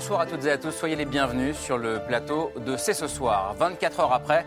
Bonsoir à toutes et à tous, soyez les bienvenus sur le plateau de C'est ce soir. 24 heures après,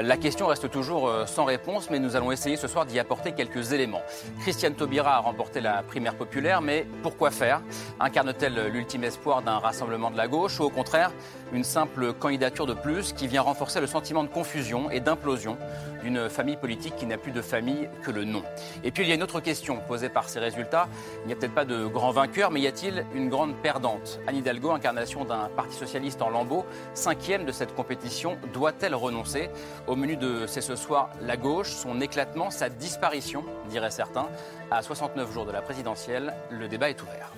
la question reste toujours euh, sans réponse, mais nous allons essayer ce soir d'y apporter quelques éléments. Christiane Taubira a remporté la primaire populaire, mais pourquoi faire? Incarne-t-elle l'ultime espoir d'un rassemblement de la gauche ou au contraire une simple candidature de plus qui vient renforcer le sentiment de confusion et d'implosion d'une famille politique qui n'a plus de famille que le nom? Et puis il y a une autre question posée par ces résultats. Il n'y a peut-être pas de grand vainqueur, mais y a-t-il une grande perdante? Anne Hidalgo, incarnation d'un parti socialiste en lambeaux, cinquième de cette compétition, doit-elle renoncer Au menu de C'est ce soir la gauche, son éclatement, sa disparition, diraient certains. À 69 jours de la présidentielle, le débat est ouvert.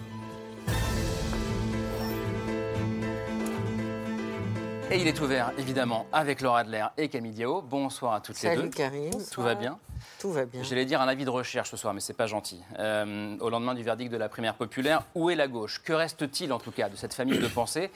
Et il est ouvert, évidemment, avec Laura Adler et Camille Diao. Bonsoir à toutes les deux. Salut Karim. Tout va bien Tout va bien. J'allais dire un avis de recherche ce soir, mais c'est pas gentil. Euh, au lendemain du verdict de la primaire populaire, où est la gauche? Que reste-t-il, en tout cas, de cette famille de pensée?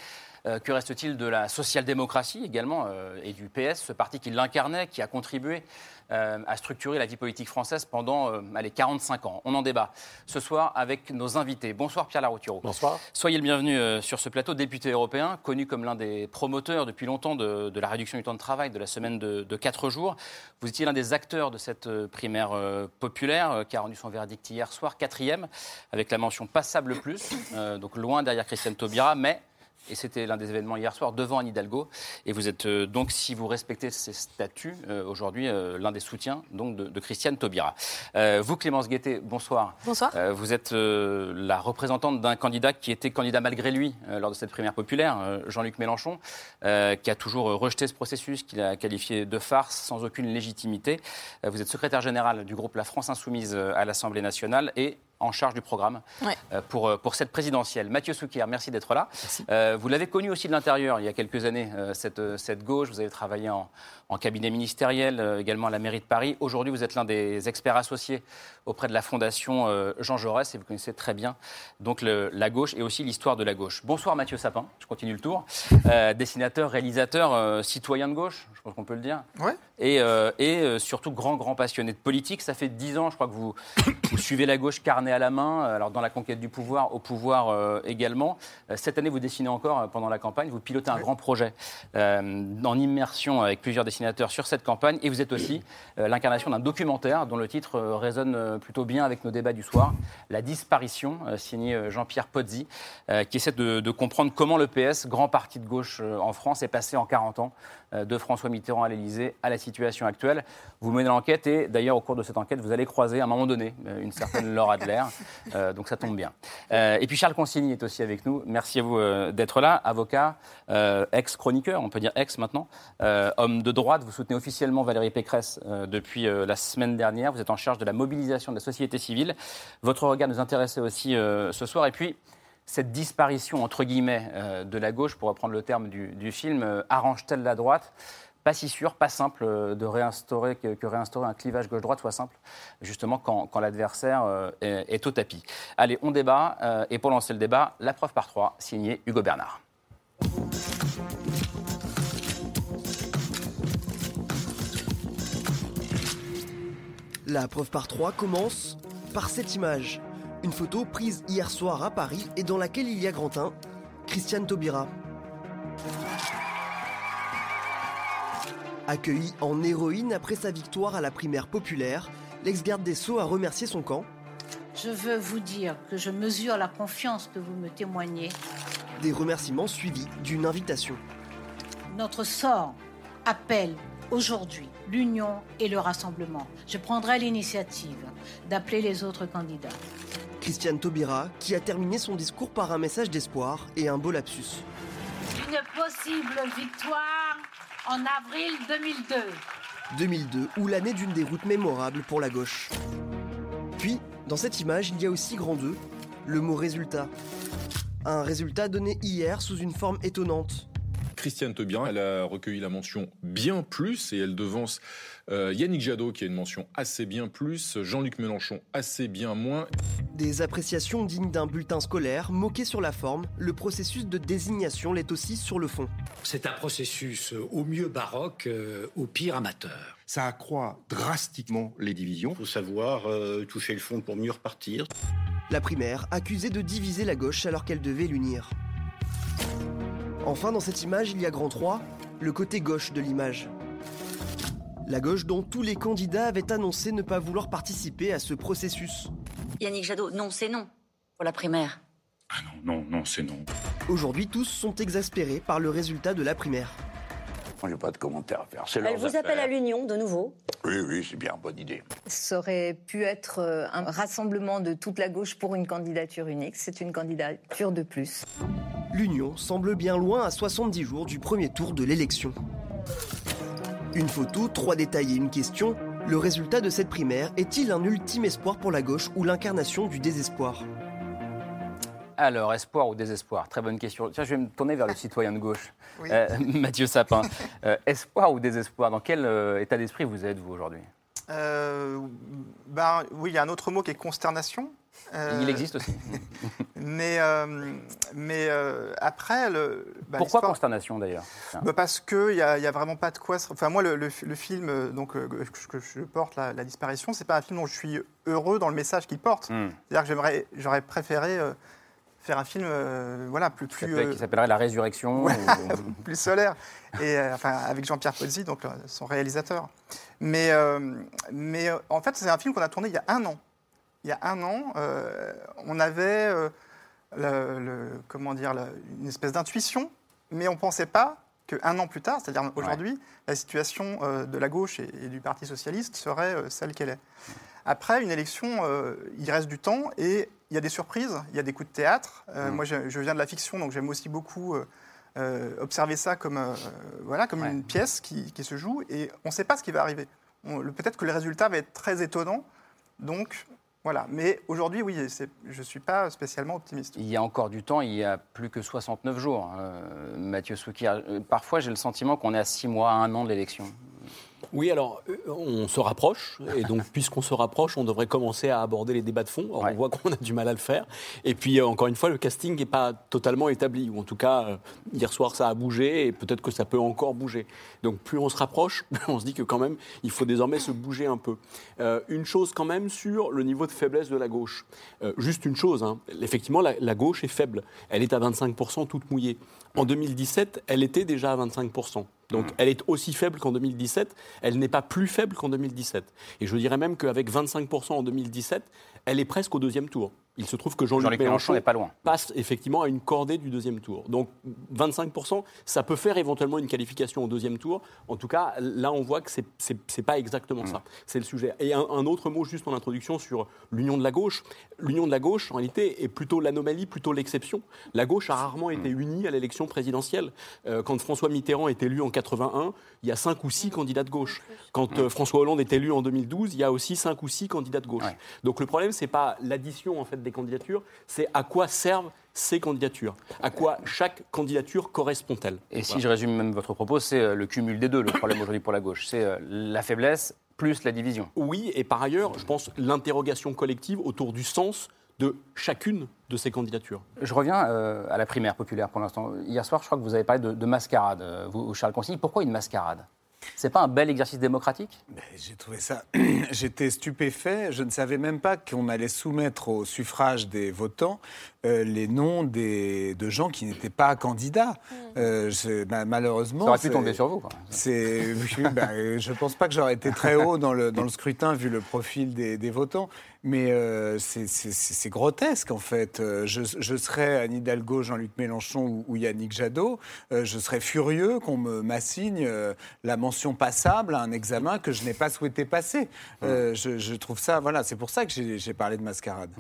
Que reste-t-il de la social-démocratie également euh, et du PS, ce parti qui l'incarnait, qui a contribué euh, à structurer la vie politique française pendant les 45 ans? On en débat ce soir avec nos invités. Bonsoir Pierre Laroutureau. Bonsoir. Soyez le bienvenu sur ce plateau, député européen, connu comme l'un des promoteurs depuis longtemps de, la réduction du temps de travail, de la semaine de, de 4 jours. Vous étiez l'un des acteurs de cette primaire populaire qui a rendu son verdict hier soir, quatrième, avec la mention passable plus, donc loin derrière Christiane Taubira, mais et c'était l'un des événements hier soir devant Anne Hidalgo. Et vous êtes euh, donc, si vous respectez ces statuts, euh, aujourd'hui euh, l'un des soutiens donc, de, Christiane Taubira. vous, Clémence Guettet, bonsoir. Bonsoir. vous êtes la représentante d'un candidat qui était candidat malgré lui lors de cette primaire populaire, Jean-Luc Mélenchon, qui a toujours rejeté ce processus, qu'il a qualifié de farce sans aucune légitimité. vous êtes secrétaire général du groupe La France Insoumise à l'Assemblée nationale et en charge du programme euh, pour, euh, pour cette présidentielle. Mathieu Souquier, merci d'être là. Euh, vous l'avez connu aussi de l'intérieur il y a quelques années, cette, cette gauche. Vous avez travaillé en, en cabinet ministériel, également à la mairie de Paris. Aujourd'hui, vous êtes l'un des experts associés auprès de la Fondation Jean Jaurès et vous connaissez très bien donc la gauche et aussi l'histoire de la gauche. Bonsoir Mathieu Sapin, je continue le tour. dessinateur, réalisateur, citoyen de gauche, je pense qu'on peut le dire. Ouais. Et, et surtout grand, grand passionné de politique. Ça fait dix ans, je crois que vous, vous suivez la gauche carnet à la main, euh, alors dans la conquête du pouvoir, au pouvoir euh, également. Euh, cette année, vous dessinez encore pendant la campagne, vous pilotez un grand projet en immersion avec plusieurs dessinateurs sur cette campagne, et vous êtes aussi l'incarnation d'un documentaire dont le titre résonne plutôt bien avec nos débats du soir, La disparition, signé Jean-Pierre Pozzi, qui essaie de, de, comprendre comment le PS, grand parti de gauche en France, est passé en 40 ans de François Mitterrand à l'Élysée à la situation actuelle. Vous menez l'enquête et d'ailleurs au cours de cette enquête, vous allez croiser à un moment donné une certaine Laura Adler euh, donc ça tombe bien. Euh, et puis Charles Consigny est aussi avec nous. Merci à vous euh, d'être là, avocat, ex-chroniqueur, on peut dire ex maintenant, homme de droite. Vous soutenez officiellement Valérie Pécresse depuis la semaine dernière. Vous êtes en charge de la mobilisation de la société civile. Votre regard nous intéressait aussi ce soir. Et puis cette disparition, entre guillemets, de la gauche, pour reprendre le terme du, film, arrange-t-elle la droite? Pas si sûr, pas simple euh, de réinstaurer, que, réinstaurer un clivage gauche-droite soit simple, justement quand, l'adversaire euh, est, au tapis. Allez, on débat, euh, et pour lancer le débat, la preuve par trois, signé Hugo Bernard. La preuve par trois commence par cette image. Une photo prise hier soir à Paris et dans laquelle il y a Grantin, Christiane Taubira. Accueilli en héroïne après sa victoire à la primaire populaire, l'ex-garde des Sceaux a remercié son camp. Je veux vous dire que je mesure la confiance que vous me témoignez. Des remerciements suivis d'une invitation. Notre sort appelle aujourd'hui l'union et le rassemblement. Je prendrai l'initiative d'appeler les autres candidats. Christiane Taubira, qui a terminé son discours par un message d'espoir et un beau lapsus. Une possible victoire en avril 2002. 2002, ou l'année d'une des routes mémorables pour la gauche. Puis, dans cette image, il y a aussi grand 2, le mot résultat. Un résultat donné hier sous une forme étonnante. Christiane Taubira. Elle a recueilli la mention bien plus et elle devance euh, Yannick Jadot qui a une mention assez bien plus, Jean-Luc Mélenchon assez bien moins. Des appréciations dignes d'un bulletin scolaire, moqué sur la forme, le processus de désignation l'est aussi sur le fond. C'est un processus euh, au mieux baroque, euh, au pire amateur. Ça accroît drastiquement les divisions. Il faut savoir euh, toucher le fond pour mieux repartir. La primaire, accusée de diviser la gauche alors qu'elle devait l'unir. Enfin, dans cette image, il y a grand 3, le côté gauche de l'image. La gauche dont tous les candidats avaient annoncé ne pas vouloir participer à ce processus. Yannick Jadot, non, c'est non pour la primaire. Ah non, non, non, c'est non. Aujourd'hui, tous sont exaspérés par le résultat de la primaire. Moi, j'ai pas de commentaire à faire. Elle vous appelle à l'union de nouveau. Oui, oui, c'est bien, bonne idée. Ça aurait pu être euh, un rassemblement de toute la gauche pour une candidature unique. C'est une candidature de plus. L'union semble bien loin à 70 jours du premier tour de l'élection. Une photo, trois détails et une question. Le résultat de cette primaire est-il un ultime espoir pour la gauche ou l'incarnation du désespoir? Alors, espoir ou désespoir? Très bonne question. Tiens, je vais me tourner vers le citoyen de gauche, Oui. Euh, Mathieu Sapin. Euh, espoir ou désespoir? Dans quel euh, état d'esprit vous êtes, vous, aujourd'hui? Ben, oui, il y a un autre mot qui est consternation. Il existe aussi. Mais, mais après, le, bah, Pourquoi consternation, d'ailleurs? Bah, Parce qu'il n'y a, y a vraiment pas de quoi. se- Enfin, moi, le, le- le film donc, que, je porte, la, la disparition, c'est pas un film dont je suis heureux dans le message qu'il porte. Hmm. C'est-à-dire que j'aurais préféré faire un film euh, voilà, plus, plus, euh, Qui s'appellerait La Résurrection Ouais. ou- plus solaire, et, euh, enfin, avec Jean-Pierre Pozzi, donc, son réalisateur. Mais, mais en fait, c'est un film qu'on a tourné il y a un an. Il y a un an, on avait le- le- comment dire, le- une espèce d'intuition, mais on ne pensait pas qu'un an plus tard, c'est-à-dire aujourd'hui, la situation de la gauche et, et du Parti socialiste serait celle qu'elle est. Après, une élection, euh, il reste du temps et il y a des surprises, il y a des coups de théâtre. Euh, Mm. Moi, je, je viens de la fiction, donc j'aime aussi beaucoup euh, observer ça comme, voilà, comme Ouais. une pièce qui, qui se joue et on ne sait pas ce qui va arriver. Peut-être que le résultat va être très étonnant. Donc, voilà. Mais aujourd'hui, oui, je ne suis pas spécialement optimiste. Il y a encore du temps, il y a plus que 69 jours. Euh, Mathieu Soukir, parfois j'ai le sentiment qu'on est à 6 mois, à 1 an de l'élection. Oui, alors euh, on se rapproche, et donc puisqu'on se rapproche, on devrait commencer à aborder les débats de fond. Alors, Ouais. On voit qu'on a du mal à le faire. Et puis, euh, encore une fois, le casting n'est pas totalement établi, ou en tout cas, euh, hier soir, ça a bougé, et peut-être que ça peut encore bouger. Donc, plus on se rapproche, plus on se dit que quand même, il faut désormais se bouger un peu. Euh, une chose quand même sur le niveau de faiblesse de la gauche. Euh, juste une chose, hein. effectivement, la, la gauche est faible. Elle est à 25% toute mouillée. En 2017, elle était déjà à 25%. Donc elle est aussi faible qu'en 2017, elle n'est pas plus faible qu'en 2017. Et je dirais même qu'avec 25% en 2017, elle est presque au deuxième tour. Il se trouve que Jean-Luc Mélenchon Mélenchon n'est pas loin. passe effectivement à une cordée du deuxième tour. Donc 25%, ça peut faire éventuellement une qualification au deuxième tour. En tout cas, là, on voit que c'est c'est- c'est pas exactement ça. C'est le sujet. Et un, un autre mot juste en introduction sur l'union de la gauche. L'union de la gauche, en réalité, est plutôt l'anomalie, plutôt l'exception. La gauche a rarement été unie à l'élection présidentielle. Euh, quand François Mitterrand est élu en 81, il y a cinq ou six candidats de gauche. Quand euh, François Hollande est élu en 2012, il y a aussi cinq ou six candidats de gauche. Ouais. Donc le problème, c'est pas l'addition en fait des candidatures, c'est à quoi servent ces candidatures, à quoi chaque candidature correspond-elle. Et si je résume même votre propos, c'est euh, le cumul des deux, le problème aujourd'hui pour la gauche. C'est euh, la faiblesse plus la division. Oui, et par ailleurs, je pense l'interrogation collective autour du sens de chacune de ces candidatures. Je reviens euh, à la primaire populaire pour l'instant. Hier soir, je crois que vous avez parlé de, de mascarade, vous, Charles Consigny. Pourquoi une mascarade? C'est pas un bel exercice démocratique? J'ai trouvé ça. J'étais stupéfait. Je ne savais même pas qu'on allait soumettre au suffrage des votants euh, les noms des, de gens qui n'étaient pas candidats. Euh, je- ma- malheureusement. Ça aurait pu tomber sur vous. quoi. Oui, ben, euh, je pense pas que j'aurais été très haut dans le, dans le scrutin vu le profil des, des votants, mais euh, c'est, grotesque en fait. Euh, Je, je serais Anne Hidalgo, Jean-Luc Mélenchon ou, ou Yannick Jadot, euh, je serais furieux qu'on me m'assigne euh, la mention passable à un examen que je n'ai pas souhaité passer. Euh, je, je trouve ça, voilà, c'est pour ça que j'ai, j'ai parlé de mascarade.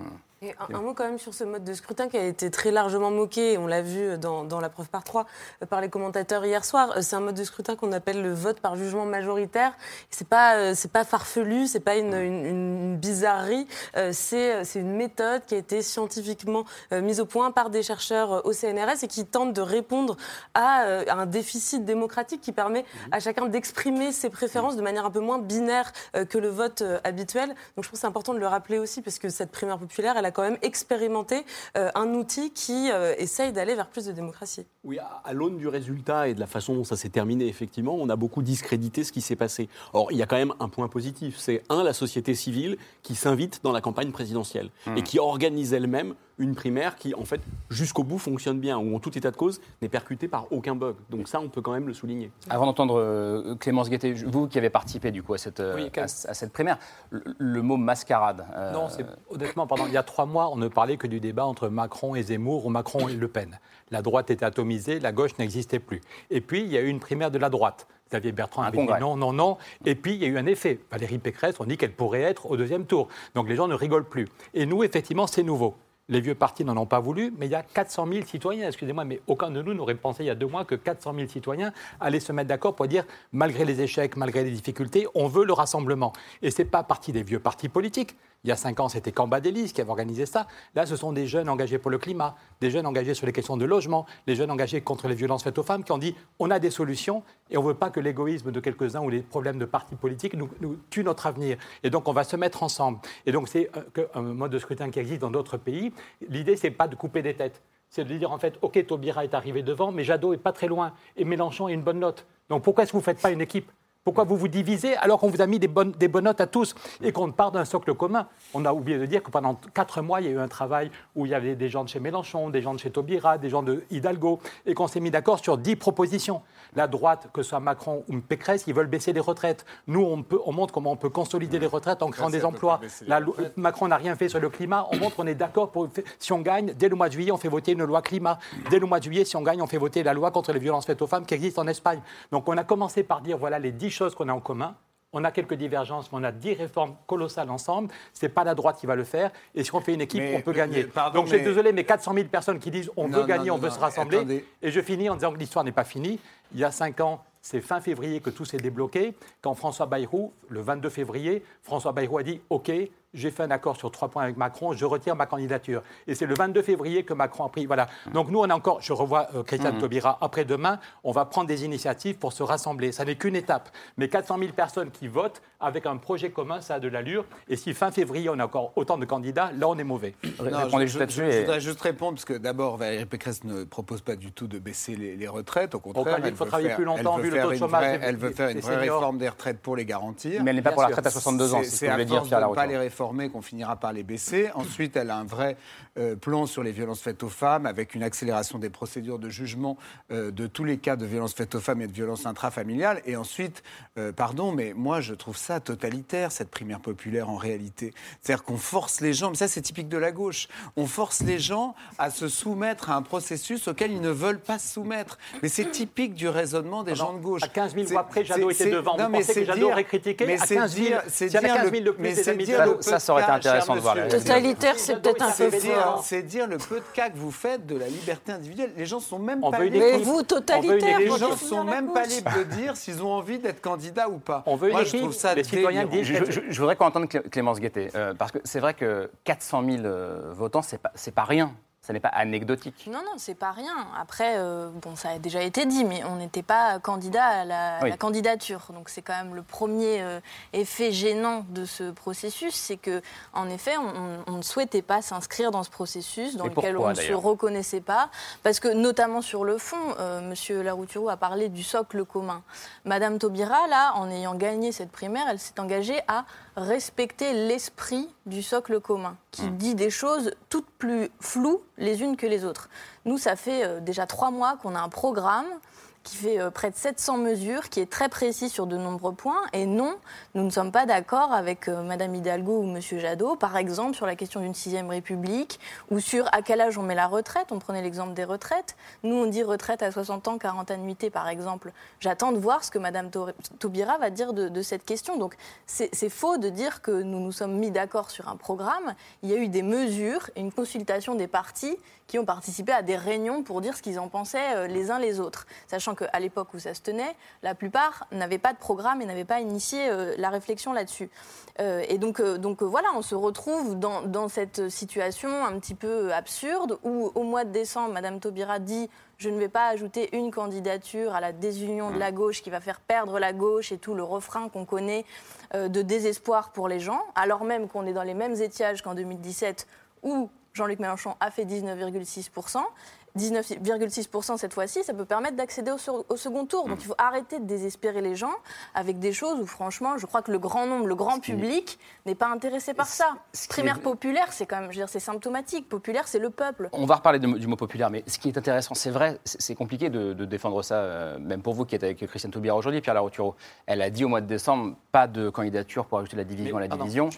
Et un, un mot quand même sur ce mode de scrutin qui a été très largement moqué, on l'a vu dans, dans la preuve par trois, euh, par les commentateurs hier soir. Euh, C'est un mode de scrutin qu'on appelle le vote par jugement majoritaire. C'est pas, euh, c'est pas farfelu, c'est pas une, une- une bizarrerie. Euh, C'est euh, c'est une méthode qui a été scientifiquement euh, mise au point par des chercheurs euh, au CNRS et qui tente de répondre à euh, un déficit démocratique qui permet à chacun d'exprimer ses préférences de manière un peu moins binaire euh, que le vote euh, habituel. Donc je pense que c'est important de le rappeler aussi parce que cette primaire populaire, elle a quand même expérimenté euh, un outil qui euh, essaye d'aller vers plus de démocratie. Oui, à, à l'aune du résultat et de la façon dont ça s'est terminé, effectivement, on a beaucoup discrédité ce qui s'est passé. Or, il y a quand même un point positif. C'est, un, la société civile qui s'invite dans la campagne présidentielle Mmh. et qui organise elle-même une primaire qui, en fait, jusqu'au bout, fonctionne bien, ou en tout état de cause, n'est percutée par aucun bug. Donc ça, on peut quand même le souligner. Avant d'entendre euh, Clémence Guettet, vous qui avez participé du coup à cette, euh, Oui, à, à cette primaire, le, le mot mascarade. euh, Non, c'est honnêtement, pendant il y a trois mois, on ne parlait que du débat entre Macron et Zemmour ou Macron et Le Pen. La droite était atomisée, la gauche n'existait plus. Et puis, il y a eu une primaire de la droite. Xavier Bertrand avait dit non, non, non. Et puis, il y a eu un effet. Valérie Pécresse, on dit qu'elle pourrait être au deuxième tour. Donc, les gens ne rigolent plus. Et nous, effectivement, c'est nouveau. Les vieux partis n'en ont pas voulu, mais il y a 400 000 citoyens, excusez-moi, mais aucun de nous n'aurait pensé il y a deux mois que 400 000 citoyens allaient se mettre d'accord pour dire, malgré les échecs, malgré les difficultés, on veut le rassemblement. Et ce n'est pas parti des vieux partis politiques. Il y a cinq ans, c'était Cambadélis qui avait organisé ça. Là, ce sont des jeunes engagés pour le climat, des jeunes engagés sur les questions de logement, les jeunes engagés contre les violences faites aux femmes qui ont dit on a des solutions et on ne veut pas que l'égoïsme de quelques-uns ou les problèmes de partis politiques nous, nous tuent notre avenir. Et donc, on va se mettre ensemble. Et donc, c'est euh, un mode de scrutin qui existe dans d'autres pays. L'idée, c'est pas de couper des têtes. C'est de dire en fait, OK, Taubira est arrivé devant, mais Jadot est pas très loin et Mélenchon a une bonne note. Donc pourquoi est-ce que vous ne faites pas une équipe pourquoi vous vous divisez alors qu'on vous a mis des bonnes, des bonnes notes à tous et qu'on part d'un socle commun? On a oublié de dire que pendant quatre mois, il y a eu un travail où il y avait des gens de chez Mélenchon, des gens de chez Taubira, des gens de Hidalgo, et qu'on s'est mis d'accord sur dix propositions. La droite, que ce soit Macron ou Pécresse, ils veulent baisser les retraites. Nous, on, peut, on montre comment on peut consolider les retraites en créant des emplois. La Macron n'a rien fait sur le climat. On montre qu'on est d'accord pour. Si on gagne, dès le mois de juillet, on fait voter une loi climat. Dès le mois de juillet, si on gagne, on fait voter la loi contre les violences faites aux femmes qui existe en Espagne. Donc on a commencé par dire voilà les dix choses qu'on a en commun. On a quelques divergences, mais on a dix réformes colossales ensemble. C'est pas la droite qui va le faire. Et si on fait une équipe, Mais, on peut euh, gagner. pardon, Donc je suis désolé, mais 400 000 personnes qui disent on Non, veut gagner, non, on veut se rassembler. attendez. Et je finis en disant que l'histoire n'est pas finie. Il y a cinq ans, c'est fin février que tout s'est débloqué. Quand François Bayrou, le 22 février, François Bayrou a dit OK, j'ai fait un accord sur trois points avec Macron, je retire ma candidature. Et c'est le 22 février que Macron a pris. Voilà. Donc nous, on a encore, je revois euh, Christiane Mhm. Taubira après-demain, on va prendre des initiatives pour se rassembler. Ça n'est qu'une étape. Mais 400 000 personnes qui votent avec un projet commun, ça a de l'allure. Et si fin février, on a encore autant de candidats, là, on est mauvais. Non, je, je- je voudrais juste répondre, parce que d'abord, Valérie Pécresse ne propose pas du tout de baisser les, les retraites. Au contraire, qu'il faut travailler faire- plus longtemps, elle veut vu le faire taux de une chômage vraie- Elle veut faire une vraie seniors. réforme des retraites pour les garantir. Mais elle n'est pas pour la retraite à 62 ans, c'est ce que dire, Pierre réformer qu'on finira par les baisser. Ensuite, elle a un vrai euh, plan sur les violences faites aux femmes, avec une accélération des procédures de jugement euh, de tous les cas de violences faites aux femmes et de violences intrafamiliales. Et ensuite, euh, pardon, mais moi, je trouve ça totalitaire, cette primaire populaire, en réalité. C'est-à-dire qu'on force les gens, mais ça, c'est typique de la gauche, on force les gens à se soumettre à un processus auquel ils ne veulent pas se soumettre. Mais c'est typique du raisonnement des gens de gauche. À 15 000 C'est- voix près, Jadot était devant. non, Vous mais pensez c'est que Jadot dire- aurait critiqué mais à c'est 15 000 dire- a dire 15 000 de le- plus, mais les amis, dire le ça, ça aurait été intéressant de voir Totalitaire, c'est peut-être un peu C'est dire, fort. c'est dire le peu de cas que vous faites de la liberté individuelle. Les gens sont même On pas libres. Mais vous, totalitaire, Les gens sont même pas libres de dire s'ils ont envie d'être candidats ou pas. On veut une Moi, je équipe. trouve ça Les citoyens disent- Je, je- je voudrais qu'on entende Clé- Clémence Guettet, euh, parce que c'est vrai que 400 000 euh, votants, c'est pas, c'est pas rien. Ça n'est pas anecdotique. Non, non, c'est pas rien. Après, euh, bon, ça a déjà été dit, mais on n'était pas candidat à la, à Oui. la candidature. Donc c'est quand même le premier euh, effet gênant de ce processus, c'est que, en effet, on, on ne souhaitait pas s'inscrire dans ce processus dans lequel pourquoi, on ne se reconnaissait pas, parce que notamment sur le fond, euh, Monsieur Larouturou a parlé du socle commun. Madame Taubira, là, en ayant gagné cette primaire, elle s'est engagée à respecter l'esprit du socle commun, qui Mmh. dit des choses toutes plus floues les unes que les autres. Nous, ça fait euh, déjà trois mois qu'on a un programme qui fait euh, près de 700 mesures, qui est très précis sur de nombreux points. Et non, nous ne sommes pas d'accord avec euh, Madame Hidalgo ou Monsieur Jadot, par exemple sur la question d'une sixième République ou sur à quel âge on met la retraite. On prenait l'exemple des retraites. Nous, on dit retraite à 60 ans, 40 annuités, par exemple. J'attends de voir ce que Madame Taubira va dire de, de cette question. Donc, c'est faux de dire que nous nous sommes mis d'accord sur un programme. Il y a eu des mesures une consultation des partis qui ont participé à des réunions pour dire ce qu'ils en pensaient euh, les uns les autres. Sachant qu'à l'époque où ça se tenait, la plupart n'avaient pas de programme et n'avaient pas initié euh, la réflexion là-dessus. Euh, et donc, donc voilà, on se retrouve dans, dans cette situation un petit peu absurde où au mois de décembre, Madame Taubira dit je ne vais pas ajouter une candidature à la désunion de la gauche qui va faire perdre la gauche et tout le refrain qu'on connaît de désespoir pour les gens, alors même qu'on est dans les mêmes étiages qu'en 2017 où Jean-Luc Mélenchon a fait 19,6%. 19,6% cette fois-ci, ça peut permettre d'accéder au, second tour. Donc il faut arrêter de désespérer les gens avec des choses où franchement, je crois que le grand nombre, le grand public n'est pas intéressé par ça. Primaire populaire, c'est quand même, je veux dire, c'est symptomatique. Populaire, c'est le peuple. On va reparler de- du mot populaire, mais ce qui est intéressant, c'est vrai, c'est compliqué de, de défendre ça, euh, même pour vous qui êtes avec Christiane Taubira aujourd'hui, Pierre Laroutureau. Elle a dit au mois de décembre, pas de candidature pour ajouter la division à la pardon, division.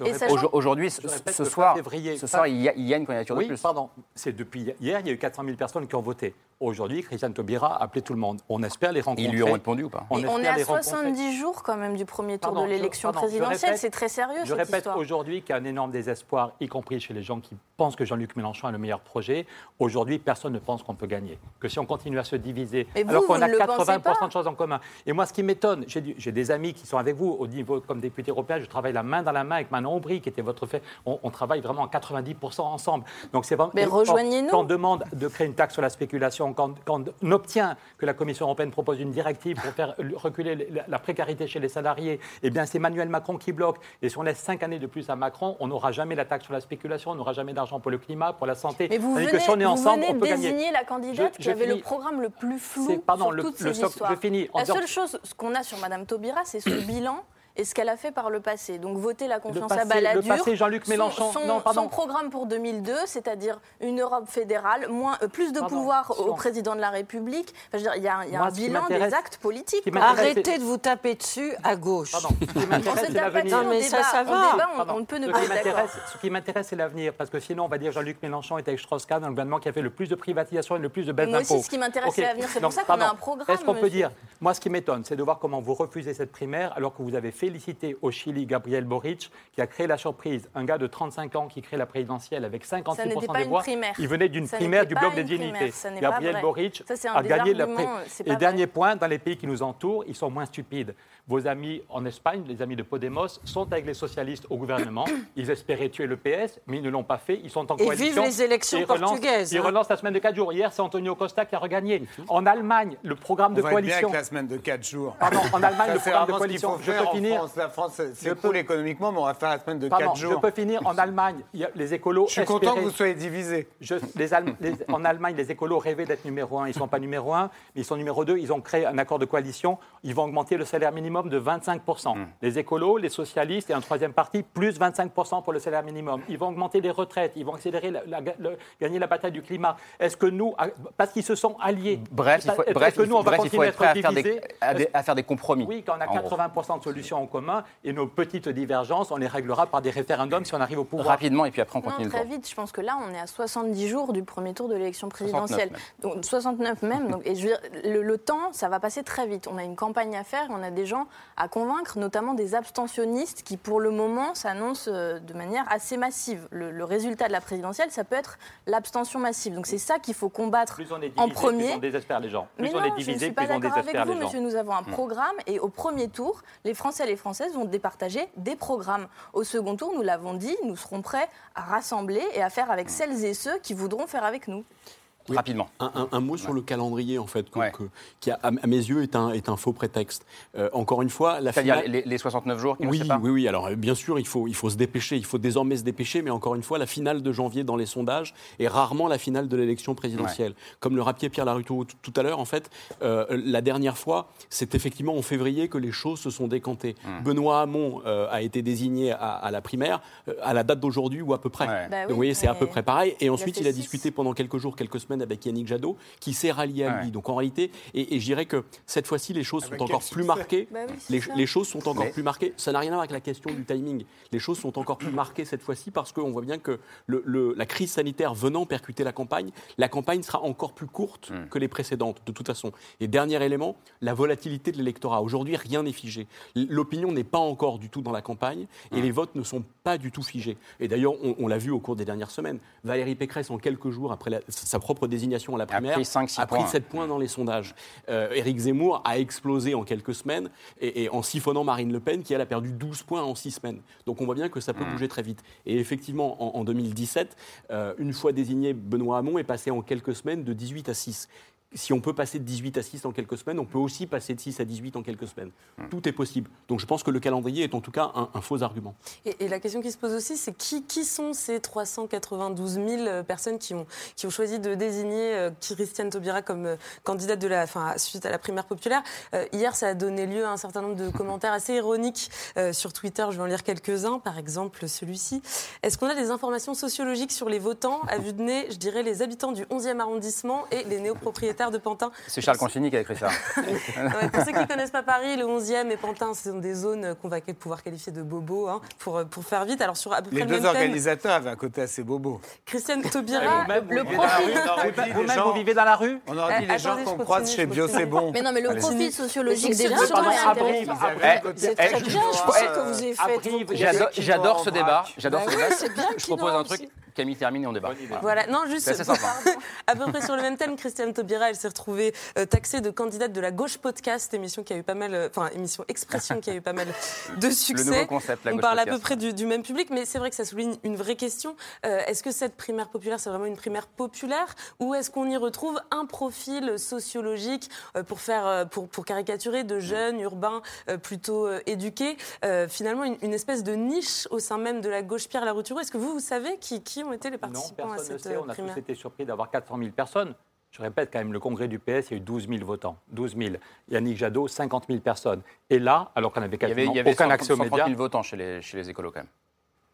Aujourd'hui, ce, soir, février, ce fin- soir il, y a, il y a une candidature oui, de plus. pardon. C'est depuis hier, il y a eu 400 000 personnes qui ont voté. Aujourd'hui, Christiane Taubira a appelé tout le monde. On espère les rencontrer. Ils lui ont répondu ou pas on est à les rencontrer. 70 jours quand même du premier tour Pardon, de l'élection présidentielle. C'est très sérieux Je cette répète aujourd'hui qu'il y a un énorme désespoir, y compris chez les gens qui pensent que Jean-Luc Mélenchon a le meilleur projet. Aujourd'hui, personne ne pense qu'on peut gagner. Que si on continue à se diviser, Mais alors qu'on a ne le pensez 80% pas de choses en commun. Et moi, ce qui m'étonne, j'ai des amis qui sont avec vous au niveau comme député européen. Je travaille la main dans la main avec Manon Aubry, qui était votre fait. On, on travaille vraiment à 90% ensemble. Donc c'est vraiment. Mais rejoignez-nous. Quand on demande de créer une taxe sur la spéculation, quand, quand on obtient que la Commission européenne propose une directive pour faire reculer la, précarité chez les salariés, eh bien c'est Emmanuel Macron qui bloque. Et si on laisse cinq années de plus à Macron, on n'aura jamais la taxe sur la spéculation, on n'aura jamais d'argent pour le climat, pour la santé. Mais vous venez, que si on est vous ensemble, venez on peut gagner. désigner la candidate Je- qui je avait le programme le plus flou pardon, sur le- toutes le ces socle- histoires. je finis en La seule chose ce qu'on a sur Madame Taubira, c'est son bilan et ce qu'elle a fait par le passé. Donc voter la confiance à passé- Balladur. le passé, Jean-Luc Mélenchon. Son, Non, son programme pour 2002, c'est-à-dire une Europe fédérale, moins, euh, plus de Pardon, pouvoir au président de la République. Enfin, je veux dire, il y a, un- y a Moi, bilan des actes politiques. Arrêtez de vous taper dessus à gauche. Pardon. Ce qui m'intéresse, Non, mais on ça, débat, ça on débat, on- peut ne Ce pas être Ce qui m'intéresse, c'est l'avenir. Parce que sinon, on va dire Jean-Luc Mélenchon est avec Strauss-Kahn, dans le gouvernement qui a fait le plus de privatisation et le plus de baisse Moi d'impôts. aussi, ce qui m'intéresse, c'est l'avenir. C'est pour Donc, ça qu'on a un programme, Est-ce qu'on peut dire Moi, ce qui m'étonne, c'est de voir comment vous refusez cette primaire alors que vous avez félicité au Chili Gabriel Boric, qui a créé la surprise. Un gars de 35 ans qui crée la présidentielle avec 58% Ça n'était pas des une voix. primaire. Il venait d'une primaire du bloc des primaire. dignités. Gabriel. Boric Ça, a gagné la c'est Et dernier point, dans les pays qui nous entourent, ils sont moins stupides. Vos amis en Espagne, les amis de Podemos, sont avec les socialistes au gouvernement. Ils espéraient tuer le PS, mais ils ne l'ont pas fait. Ils sont en Et coalition. vive les élections ils relancent- portugaises, Ils hein. relancent la semaine de 4 jours. Hier, c'est Antonio Costa qui a regagné. En Allemagne, le programme On de va être bien coalition. avec la semaine de 4 jours. Pardon, en Allemagne, Ça, le programme de coalition. Je peux en finir. France. La France, c'est- Je c'est peux- cool économiquement, mais on va faire la semaine de Pardon, 4 je jours. peux finir. En Allemagne, les écolos. Je suis content que vous soyez divisés. je- les Allem- les- en Allemagne, les écolos rêvaient d'être numéro un. Ils ne sont pas numéro un, mais ils sont numéro deux. Ils ont créé un accord de coalition. Ils vont augmenter le salaire minimum de 25%. Hmm. Les écolos, les socialistes et un troisième parti, plus 25% pour le salaire minimum. Ils vont augmenter les retraites. Ils vont accélérer, la- la- le- gagner la bataille du climat. Est-ce que nous, à- parce qu'ils se sont alliés. Bref, il faut, est-ce bref, que il nous, on va bref, il faut continuer à être prêt à faire, des, divisés? à des- à faire des compromis. Oui, quand on a en gros. 80% de solutions en commun et nos petites divergences, on les réglera par des référendums si on arrive au pouvoir. Rapidement, et puis après, on Non, continue très le vite. Je pense que là, on est à 70 jours du premier tour de l'élection présidentielle. 69 Donc 69 même. Donc, et je veux dire, le, le temps, ça va passer très vite. On a une campagne à faire, on a des gens à convaincre, notamment des abstentionnistes qui, pour le moment, s'annoncent euh, de manière assez massive. Le, le résultat de la présidentielle, ça peut être l'abstention massive. Donc c'est ça qu'il faut combattre Plus on est divisé, en premier. plus on désespère les gens. Plus Mais on non, est je ne divisé, suis pas d'accord avec vous, monsieur. Nous avons un Mm. programme et au premier tour, les Français et les Françaises vont départager des programmes. Au second tour, nous l'avons dit, nous serons prêts à rassembler et à faire avec celles et ceux qui voudront faire avec nous. Oui. Rapidement. Un, un- un mot sur le calendrier, en fait, que- que- qui, à, à mes yeux, est un, est un faux prétexte. Euh, encore une fois, la C'est-à-dire finale... les, les 69 jours qui nous Oui, séparent oui, oui. Alors, bien sûr, il faut, il faut se dépêcher. Il faut désormais se dépêcher. Mais encore une fois, la finale de janvier dans les sondages est rarement la finale de l'élection présidentielle. Comme le rappelait Pierre Laruto tout, tout à l'heure, en fait, euh, la dernière fois, c'est effectivement en février que les choses se sont décantées. Mmh. Benoît Hamon euh, a été désigné à, à la primaire à la date d'aujourd'hui ou à peu près. Ouais. Bah Donc, vous voyez, c'est à peu près pareil. Et il a ensuite, il a discuté pendant quelques jours, quelques semaines semaine avec Yannick Jadot, qui s'est rallié à Ouais. lui. Donc en réalité, et, et je dirais que cette fois-ci, les choses Avec sont encore plus marquées. Bah oui, les, choses sont encore Mais- plus marquées. Ça n'a rien à voir avec la question du timing. Les choses sont encore plus marquées cette fois-ci parce qu'on voit bien que le- le- la crise sanitaire venant percuter la campagne, la campagne sera encore plus courte Hmm. que les précédentes, de toute façon. Et dernier élément, la volatilité de l'électorat. Aujourd'hui, rien n'est figé. L'opinion n'est pas encore du tout dans la campagne et Hmm. les votes ne sont pas du tout figés. Et d'ailleurs, on, on l'a vu au cours des dernières semaines. Valérie Pécresse, en quelques jours après la- sa propre désignation à la primaire, pris a pris points. 7 points dans les sondages. Euh, Éric Zemmour a explosé en quelques semaines et, et en siphonnant Marine Le Pen, qui elle a perdu 12 points en 6 semaines. Donc on voit bien que ça peut bouger très vite. Et effectivement, en, en 2017, euh, une fois désigné, Benoît Hamon est passé en quelques semaines de 18 à 6. Si on peut passer de 18 à 6 en quelques semaines, on peut aussi passer de 6 à 18 en quelques semaines. Tout est possible. Donc je pense que le calendrier est en tout cas un, un faux argument. Et, et la question qui se pose aussi, c'est qui, qui sont ces 392 000 personnes qui ont, qui ont choisi de désigner euh, Christiane Taubira comme euh, candidate de la, enfin, suite à la primaire populaire? Euh, Hier, ça a donné lieu à un certain nombre de commentaires assez ironiques euh, sur Twitter. Je vais en lire quelques-uns, par exemple celui-ci. Est-ce qu'on a des informations sociologiques sur les votants À vue de nez, je dirais les habitants du 11e arrondissement et les néopropriétaires de Pantin. C'est Charles Consigny qui a écrit ça. Ouais, pour ceux qui ne connaissent pas Paris, le 11e et Pantin, ce sont des zones qu'on va pouvoir qualifier de bobos, hein, pour, pour faire vite. Alors, sur à peu près Les le deux même thème, organisateurs avaient un côté assez bobo. Christiane Taubira, le profil... Vous-même, gens- vous vivez dans la rue On aurait dit Eh, les gens qu'on croise chez Bio, c'est bon. Mais non, mais le profil sociologique des. Eh, C'est eh, très bien, je- eh, pense que vous avez fait Abril, votre J'adore, ce en débat. J'adore Bah ce débat. Je propose un truc. Camille termine et on débat. Voilà. Voilà, non, juste à peu près sur le même thème, Christiane Taubira, elle s'est retrouvée euh, taxée de candidate de la gauche podcast, émission qui a eu pas mal, euh, enfin émission expression qui a eu pas mal de succès. nouveau concept, la On gauche parle à peu près du, du même public, mais c'est vrai que ça souligne une vraie question. Euh, est-ce que cette primaire populaire, c'est vraiment une primaire populaire, ou est-ce qu'on y retrouve un profil sociologique pour faire, pour, pour caricaturer de jeunes urbains plutôt éduqués, euh, finalement une, une espèce de niche au sein même de la gauche Pierre Larouturou. Est-ce que vous, vous savez qui, qui ont été les Non, participants à personne ne sait. euh, On a primaire tous été surpris d'avoir 400 000 personnes. Je répète quand même, le congrès du PS, il y a eu 12 000 votants. 12 000. Yannick Jadot, 50 000 personnes. Et là, alors qu'on n'avait Il y avait, quasiment il y avait aucun 100 accès aux 130 médias, 000 votants chez les, chez les écolos quand même.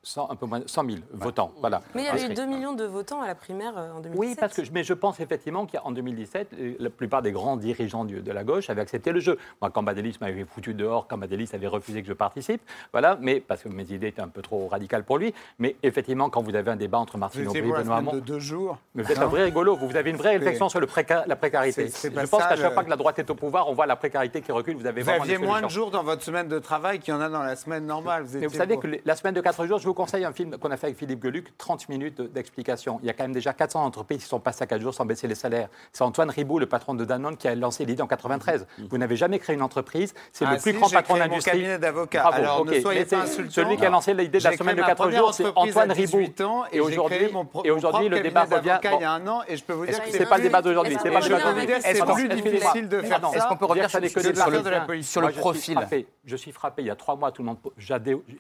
100, un peu moins, 100 000 votants. Voilà. Mais il y avait eu Inscrits. 2 millions de votants à la primaire euh, en 2017. Oui, parce que, je- mais je pense effectivement qu'en 2017, euh, la plupart des grands dirigeants du- de la gauche avaient accepté le jeu. Moi, quand Badelis m'avait foutu dehors, quand Badelis avait refusé que je participe, voilà, mais parce que mes idées étaient un peu trop radicales pour lui. Mais effectivement, quand vous avez un débat entre Martine Aubry et la Benoît semaine Hamon, de deux jours. mais vous êtes un vrai rigolo, vous, vous avez une vraie réflexion sur le préca- la précarité. Je pense qu'à chaque fois que la droite est au pouvoir, on voit la précarité qui recule. Vous avez Vous aviez moins de jours dans votre semaine de travail qu'il y en a dans la semaine normale. Vous Mais vous étiez savez pour- que les- la semaine de 4 jours, je vous conseille un film qu'on a fait avec Philippe Geluc, 30 minutes d'explication. Il y a quand même déjà 400 entreprises qui sont passées à 4 jours sans baisser les salaires. C'est Antoine Ribou, le patron de Danone, qui a lancé l'idée en 93. Vous n'avez jamais créé une entreprise, c'est Ah le plus si, grand patron d'industrie. cabinet d'avocat. Bravo, Alors, ne ok. soyez pas c'est- insultant. Celui qui a lancé l'idée de la semaine de créé ma 4 première jours, c'est Antoine à Ribou. 18 ans, et aujourd'hui, et le débat revient. il y a un an, et je peux vous dire Est-ce que que c'est pas le débat d'aujourd'hui C'est qu'on pas plus difficile de faire ça. Est-ce qu'on peut revenir sur le, de la police. sur le Moi, je suis profil. Je suis frappé. Il y a trois mois, tout le monde.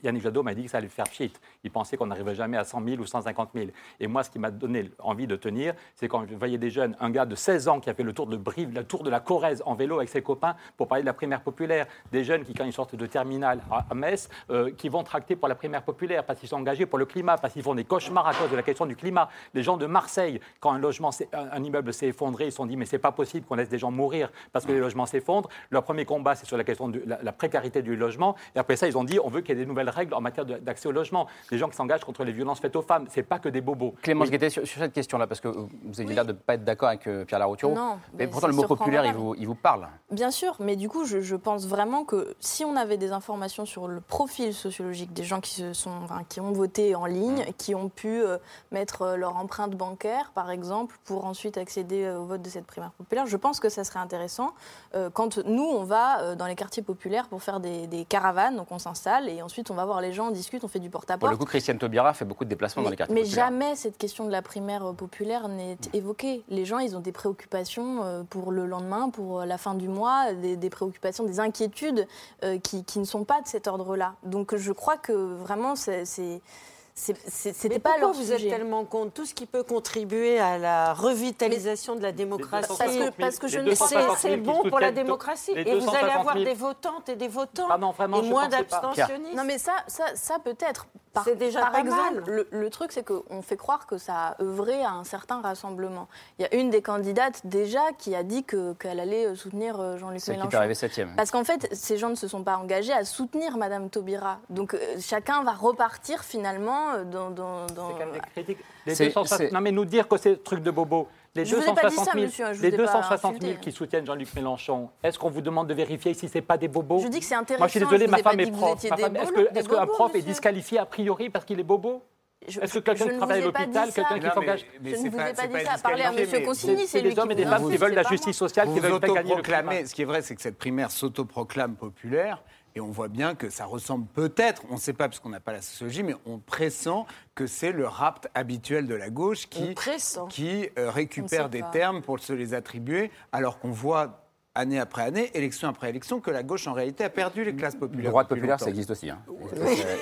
Yannick Jadot m'a dit que ça allait faire pchit. Il pensait qu'on n'arriverait jamais à 100 000 ou 150 000. Et moi, ce qui m'a donné envie de tenir, c'est quand je voyais des jeunes, un gars de 16 ans qui a fait le tour de Brive, tour de la Corrèze en vélo avec ses copains pour parler de la primaire populaire. Des jeunes qui, quand ils sortent de terminale à Metz, euh, qui vont tracter pour la primaire populaire parce qu'ils sont engagés pour le climat, parce qu'ils font des cauchemars à cause de la question du climat. Les gens de Marseille, quand un logement, un, immeuble s'est effondré, ils se sont dit mais c'est pas possible qu'on laisse des gens mourir parce que les logements s'effondrent. Leur premier combat, c'est sur la question de la, la précarité du logement. Et après ça, ils ont dit on veut qu'il y ait des nouvelles règles en matière d'accès au logement. Les gens qui s'engagent contre les violences faites aux femmes, c'est pas que des bobos. Clémence Oui. Guettet, sur, sur cette question-là, parce que vous avez l'air de ne pas être d'accord avec euh, Pierre Larouturou. Non, mais mais pourtant, le mot populaire, il vous, il vous parle. Bien sûr, mais du coup, je, je pense vraiment que si on avait des informations sur le profil sociologique des gens qui, se sont, enfin, qui ont voté en ligne, qui ont pu euh, mettre euh, leur empreinte bancaire, par exemple, pour ensuite accéder au vote de cette primaire populaire, je pense que ça serait intéressant euh, quand nous, on va euh, dans les quartiers populaires pour faire des, des caravanes, donc on s'installe et ensuite on va voir les gens, on discute, on fait du Pour le coup, Christiane Taubira fait beaucoup de déplacements dans les Mais, quartiers mais populaires. jamais cette question de la primaire euh, populaire n'est évoquée. Les gens, ils ont des préoccupations euh, pour le lendemain, pour euh, la fin du mois, des, des préoccupations, des inquiétudes euh, qui, qui ne sont pas de cet ordre-là. Donc je crois que vraiment, c'est- c'était Mais pas pourquoi leur vous sujet. êtes tellement contre tout ce qui peut contribuer à la revitalisation de la démocratie Parce que- parce que je ne c'est- sais pas. c'est bon pour la démocratie. Et vous allez 250 avoir 000. des votantes et des votants Ah non, vraiment, et moins d'abstentionnistes. Non mais ça, ça, ça peut-être. Par, C'est déjà par pas exemple, mal. le, le truc, c'est qu'on fait croire que ça a œuvré à un certain rassemblement. Il y a une des candidates déjà qui a dit que- qu'elle allait euh, soutenir euh, Jean-Luc qui Mélenchon. arriver septième. Parce qu'en fait, ces gens ne se sont pas engagés à soutenir Madame Taubira. Donc euh, chacun va repartir finalement dans. dans, dans- Les C'est- 260 c'est- Non, mais nous dire que c'est truc de bobo. Les Je vous ai pas dit 260 ça, 000, monsieur, je vous les ai pas 260 000 insulté. qui soutiennent Jean-Luc Mélenchon, est-ce qu'on vous demande de vérifier si c'est pas des bobos? Je dis que c'est intéressant. Moi, je suis désolé, je ma femme est prof. Est-ce qu'un prof est disqualifié a priori parce qu'il est bobo? Je- Est-ce que quelqu'un qui travaille à l'hôpital, quelqu'un qui s'engage Je ne vous ai pas- dit ça. Parlez à mais Consigny, C'est c'est des lui hommes et des femmes qui veulent la justice sociale, qui veulent pas gagner le. Ce qui est vrai, c'est que cette primaire s'autoproclame populaire. Et on voit bien que ça ressemble peut-être, on ne sait pas parce qu'on n'a pas la sociologie, mais on pressent que c'est le rapt habituel de la gauche qui, euh, récupère des pas. termes pour se les attribuer, alors qu'on voit année après année, élection après élection, que la gauche en réalité a perdu les classes populaires. Le droit depuis populaire, longtemps. ça existe aussi. hein.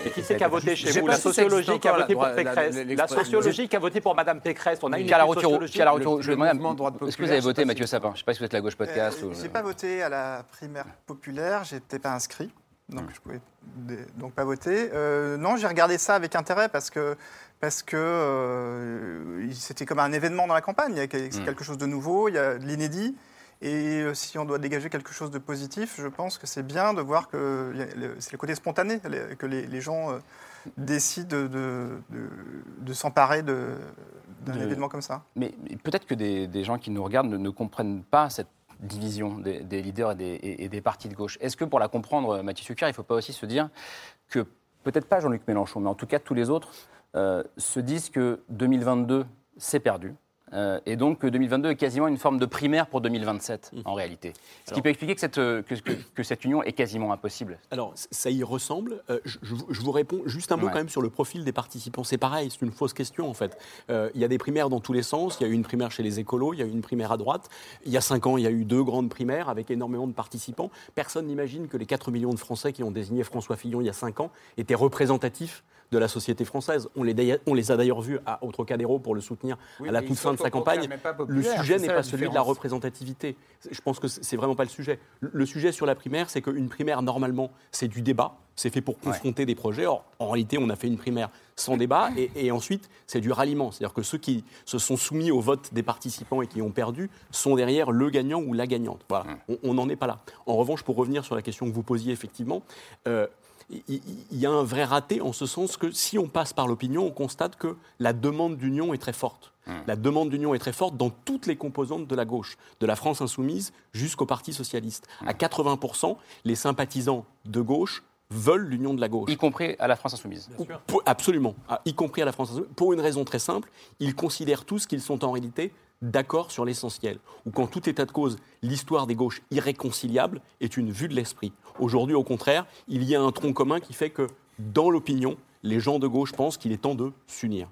Et qui c'est qui a voté chez Je vous La sociologie qui a voté pour la droite- la- Pécresse. la- La sociologie qui a voté pour Madame Pécresse. On a une Pierre je droite Est-ce que vous avez je voté Mathieu Sapin? Je ne sais pas si vous êtes la gauche podcast. Euh, ou- J'ai pas voté à la primaire populaire, j'étais pas inscrit, donc je pouvais donc pas voter. Euh, non, j'ai regardé ça avec intérêt parce que parce que euh, c'était comme un événement dans la campagne. Il y a Mm. quelque chose de nouveau, il y a de l'inédit. Et euh, si on doit dégager quelque chose de positif, je pense que c'est bien de voir que c'est le côté spontané, que les, les gens décident de, de, de- de s'emparer d'un événement comme ça. Mais, mais peut-être que des, des gens qui nous regardent ne, ne comprennent pas cette division des, leaders et des, partis de gauche. Est-ce que pour la comprendre, Mathieu Sucre, il ne faut pas aussi se dire que, peut-être pas Jean-Luc Mélenchon, mais en tout cas tous les autres, euh, se disent que 2022, c'est perdu. Euh, et donc que 2022 est quasiment une forme de primaire pour 2027, en réalité. Ce qui peut expliquer que cette, euh, que, que- que cette union est quasiment impossible. Alors, ça y ressemble. Euh, je, je vous- réponds juste un mot Ouais. quand même sur le profil des participants. C'est pareil, c'est une fausse question en fait. Euh, Il y a des primaires dans tous les sens. Il y a eu une primaire chez les écolos, il y a eu une primaire à droite. Il y a cinq ans, il y a eu deux grandes primaires avec énormément de participants. Personne n'imagine que les 4 millions de Français qui ont désigné François Fillon il y a cinq ans étaient représentatifs de la société française. On les, d'ailleurs- on les a d'ailleurs vus à, au Trocadéro pour le soutenir Oui, à la toute fin de sa campagne. Le sujet n'est pas celui de la représentativité. Je pense que c'est vraiment pas le sujet. Le- sujet sur la primaire, c'est qu'une primaire, normalement, c'est du débat. C'est fait pour confronter des projets. Or, en réalité, on a fait une primaire sans débat. Et, et ensuite, c'est du ralliement. C'est-à-dire que ceux qui se sont soumis au vote des participants et qui ont perdu sont derrière le gagnant ou la gagnante. Voilà. On- On n'en est pas là. En revanche, pour revenir sur la question que vous posiez, effectivement, euh, il y a un vrai raté en ce sens que si on passe par l'opinion, on constate que la demande d'union est très forte. La demande d'union est très forte dans toutes les composantes de la gauche, de la France insoumise jusqu'au Parti socialiste. À 80%, les sympathisants de gauche veulent l'union de la gauche. Y compris à la France insoumise. Absolument, Ah, y compris à la France insoumise, pour une raison très simple, ils considèrent tous qu'ils sont en réalité d'accord sur l'essentiel, ou qu'en tout état de cause, l'histoire des gauches irréconciliables est une vue de l'esprit. Aujourd'hui, au contraire, il y a un tronc commun qui fait que, dans l'opinion, les gens de gauche pensent qu'il est temps de s'unir.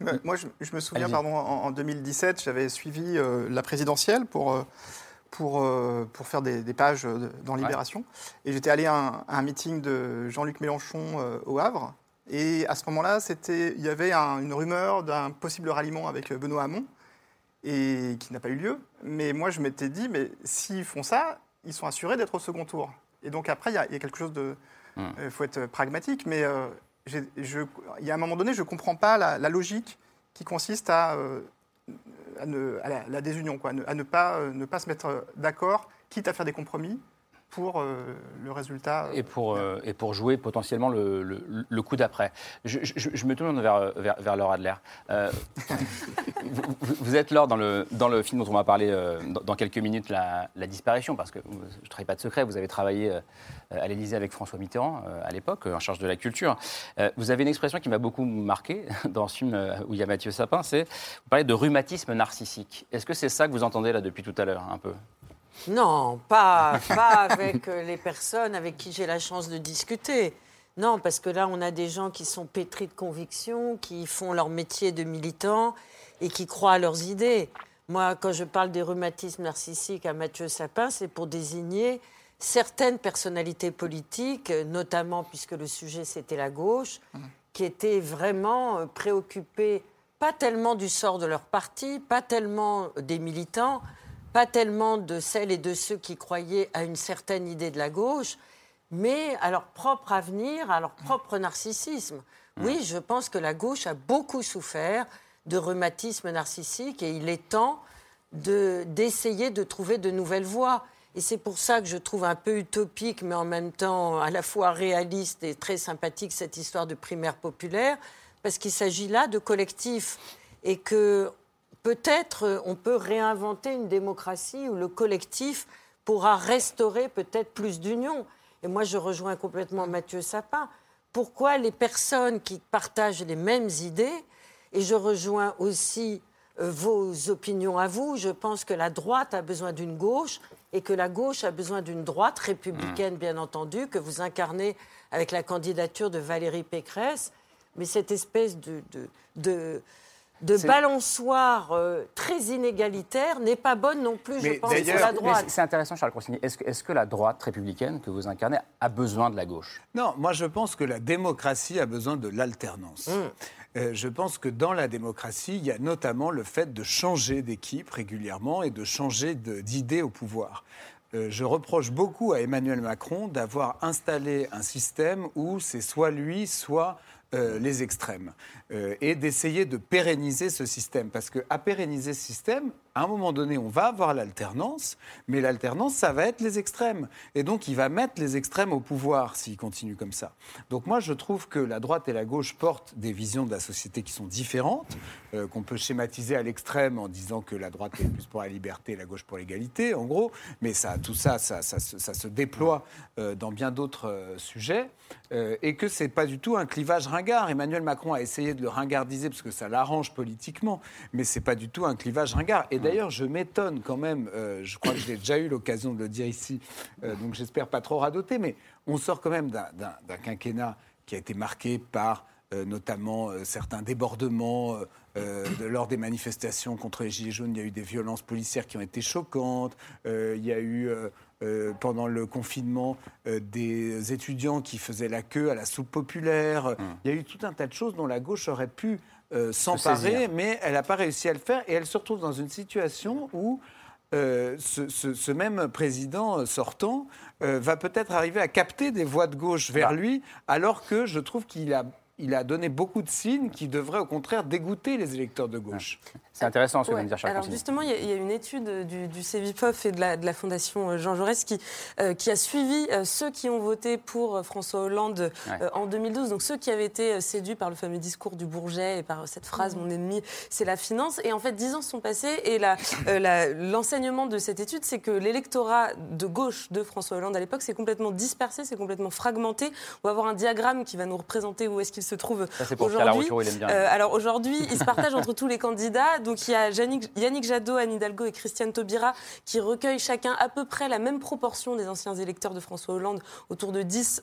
Ouais, Moi, je, je me souviens, pardon, en, en 2017, j'avais suivi euh, la présidentielle pour, euh, pour, euh, pour faire des, des pages euh, dans Libération. Et j'étais allé à un, à un meeting de Jean-Luc Mélenchon euh, au Havre. Et à ce moment-là, c'était- il y avait un- une rumeur d'un possible ralliement avec euh, Benoît Hamon, et qui n'a pas eu lieu. Mais moi, je m'étais dit, mais s'ils font ça, ils sont assurés d'être au second tour. Et donc après, il y, a- il y a quelque chose de... Il faut être pragmatique, mais euh, il y a un moment donné, je ne comprends pas la, la logique qui consiste à, euh, à, ne- à la, la désunion, quoi, à ne, à ne pas, euh, ne pas se mettre euh, d'accord, quitte à faire des compromis pour euh, le résultat. euh, Et pour, euh, et pour jouer potentiellement le, le- le coup d'après. Je, je- je me tourne vers, vers, vers Laura Adler. Euh, vous, êtes Laure dans le, dans le film dont on va parler dans, dans quelques minutes, la, la disparition, parce que je ne travaille pas de secret, vous avez travaillé à l'Élysée avec François Mitterrand à l'époque, en charge de la culture. Vous avez une expression qui m'a beaucoup marqué dans ce film où il y a Mathieu Sapin, c'est vous parlez de rhumatisme narcissique. Est-ce que c'est ça que vous entendez là depuis tout à l'heure, un peu? Non, pas, pas avec euh, les personnes avec qui j'ai la chance de discuter. Non, parce que là, on a des gens qui sont pétris de convictions, qui font leur métier de militant et qui croient à leurs idées. Moi, quand je parle des rhumatismes narcissiques à Mathieu Sapin, c'est pour désigner certaines personnalités politiques, euh, notamment puisque le sujet c'était la gauche, qui étaient vraiment euh, préoccupées, pas tellement du sort de leur parti, pas tellement des militants, pas tellement de celles et de ceux qui croyaient à une certaine idée de la gauche, mais à leur propre avenir, à leur propre narcissisme. Oui, je pense que la gauche a beaucoup souffert de rhumatisme narcissique et il est temps de- d'essayer de, trouver de nouvelles voies. Et c'est pour ça que je trouve un peu utopique, mais en même temps à la fois réaliste et très sympathique cette histoire de primaire populaire, parce qu'il s'agit là de collectifs et que peut-être euh, on peut réinventer une démocratie où le collectif pourra restaurer peut-être plus d'union. Et moi, je rejoins complètement Mathieu Sapin. Pourquoi les personnes qui partagent les mêmes idées, et je rejoins aussi euh, vos opinions à vous, je pense que la droite a besoin d'une gauche et que la gauche a besoin d'une droite républicaine, bien entendu, que vous incarnez avec la candidature de Valérie Pécresse. Mais cette espèce de, de, de, de balançoire euh, très inégalitaire n'est pas bonne non plus, je pense, pour la droite. c'est- intéressant, Charles Consigny. Est-ce que, la droite républicaine que vous incarnez a besoin de la gauche? Non, moi je pense que la démocratie a besoin de l'alternance. Euh, je pense que dans la démocratie, il y a notamment le fait de changer d'équipe régulièrement et de changer d'idée au pouvoir. Euh, je reproche beaucoup à Emmanuel Macron d'avoir installé un système où c'est soit lui, soit euh, les extrêmes, Euh, et d'essayer de pérenniser ce système. Parce qu'à pérenniser ce système, à un moment donné, on va avoir l'alternance, mais l'alternance, ça va être les extrêmes. Et donc, il va mettre les extrêmes au pouvoir s'il continue comme ça. Donc, moi, je trouve que la droite et la gauche portent des visions de la société qui sont différentes, euh, qu'on peut schématiser à l'extrême en disant que la droite est plus pour la liberté la gauche pour l'égalité, en gros. Mais ça, tout ça, ça, se- déploie euh, dans bien d'autres euh, sujets. et que c'est pas du tout un clivage ringard. Emmanuel Macron a essayé de le ringardiser parce que ça l'arrange politiquement, mais c'est pas du tout un clivage ringard. D'ailleurs, je m'étonne quand même, euh, je crois que j'ai déjà eu l'occasion de le dire ici, euh, donc j'espère pas trop radoter, mais on sort quand même d'un- quinquennat qui a été marqué par euh, notamment certains débordements. de- lors des manifestations contre les Gilets jaunes, il y a eu des violences policières qui ont été choquantes. Il y a eu, euh, pendant le confinement, euh, des étudiants qui faisaient la queue à la soupe populaire. Il y a eu tout un tas de choses dont la gauche aurait pu euh, s'emparer, mais elle n'a pas réussi à le faire. Et elle se retrouve dans une situation où euh, ce, ce- ce même président sortant euh, va peut-être arriver à capter des voix de gauche vers lui, alors que je trouve qu'il a, il a donné beaucoup de signes qui devraient au contraire dégoûter les électeurs de gauche. C'est intéressant ce que Ouais. vient de dire Charles Alors Consigny. justement, il y, a- il y a une étude du, du CEVIPOF et de la, de la Fondation euh, Jean Jaurès qui, euh, qui a suivi euh, ceux qui ont voté pour François Hollande euh, en 2012, donc ceux qui avaient été séduits par le fameux discours du Bourget et par cette phrase Mmh. « mon ennemi, c'est la finance ». Et en fait, dix ans sont passés et euh, l'enseignement de cette étude, c'est que l'électorat de gauche de François Hollande à l'époque, c'est complètement dispersé, c'est complètement fragmenté. On va avoir un diagramme qui va nous représenter où est-ce qu'il se trouve Ça, c'est pour Pierre aujourd'hui. Euh, alors aujourd'hui, il se partage entre tous les candidats. Donc il y a Yannick, Yannick Jadot, Anne Hidalgo et Christiane Taubira qui recueillent chacun à peu près la même proportion des anciens électeurs de François Hollande, autour de 10-11%.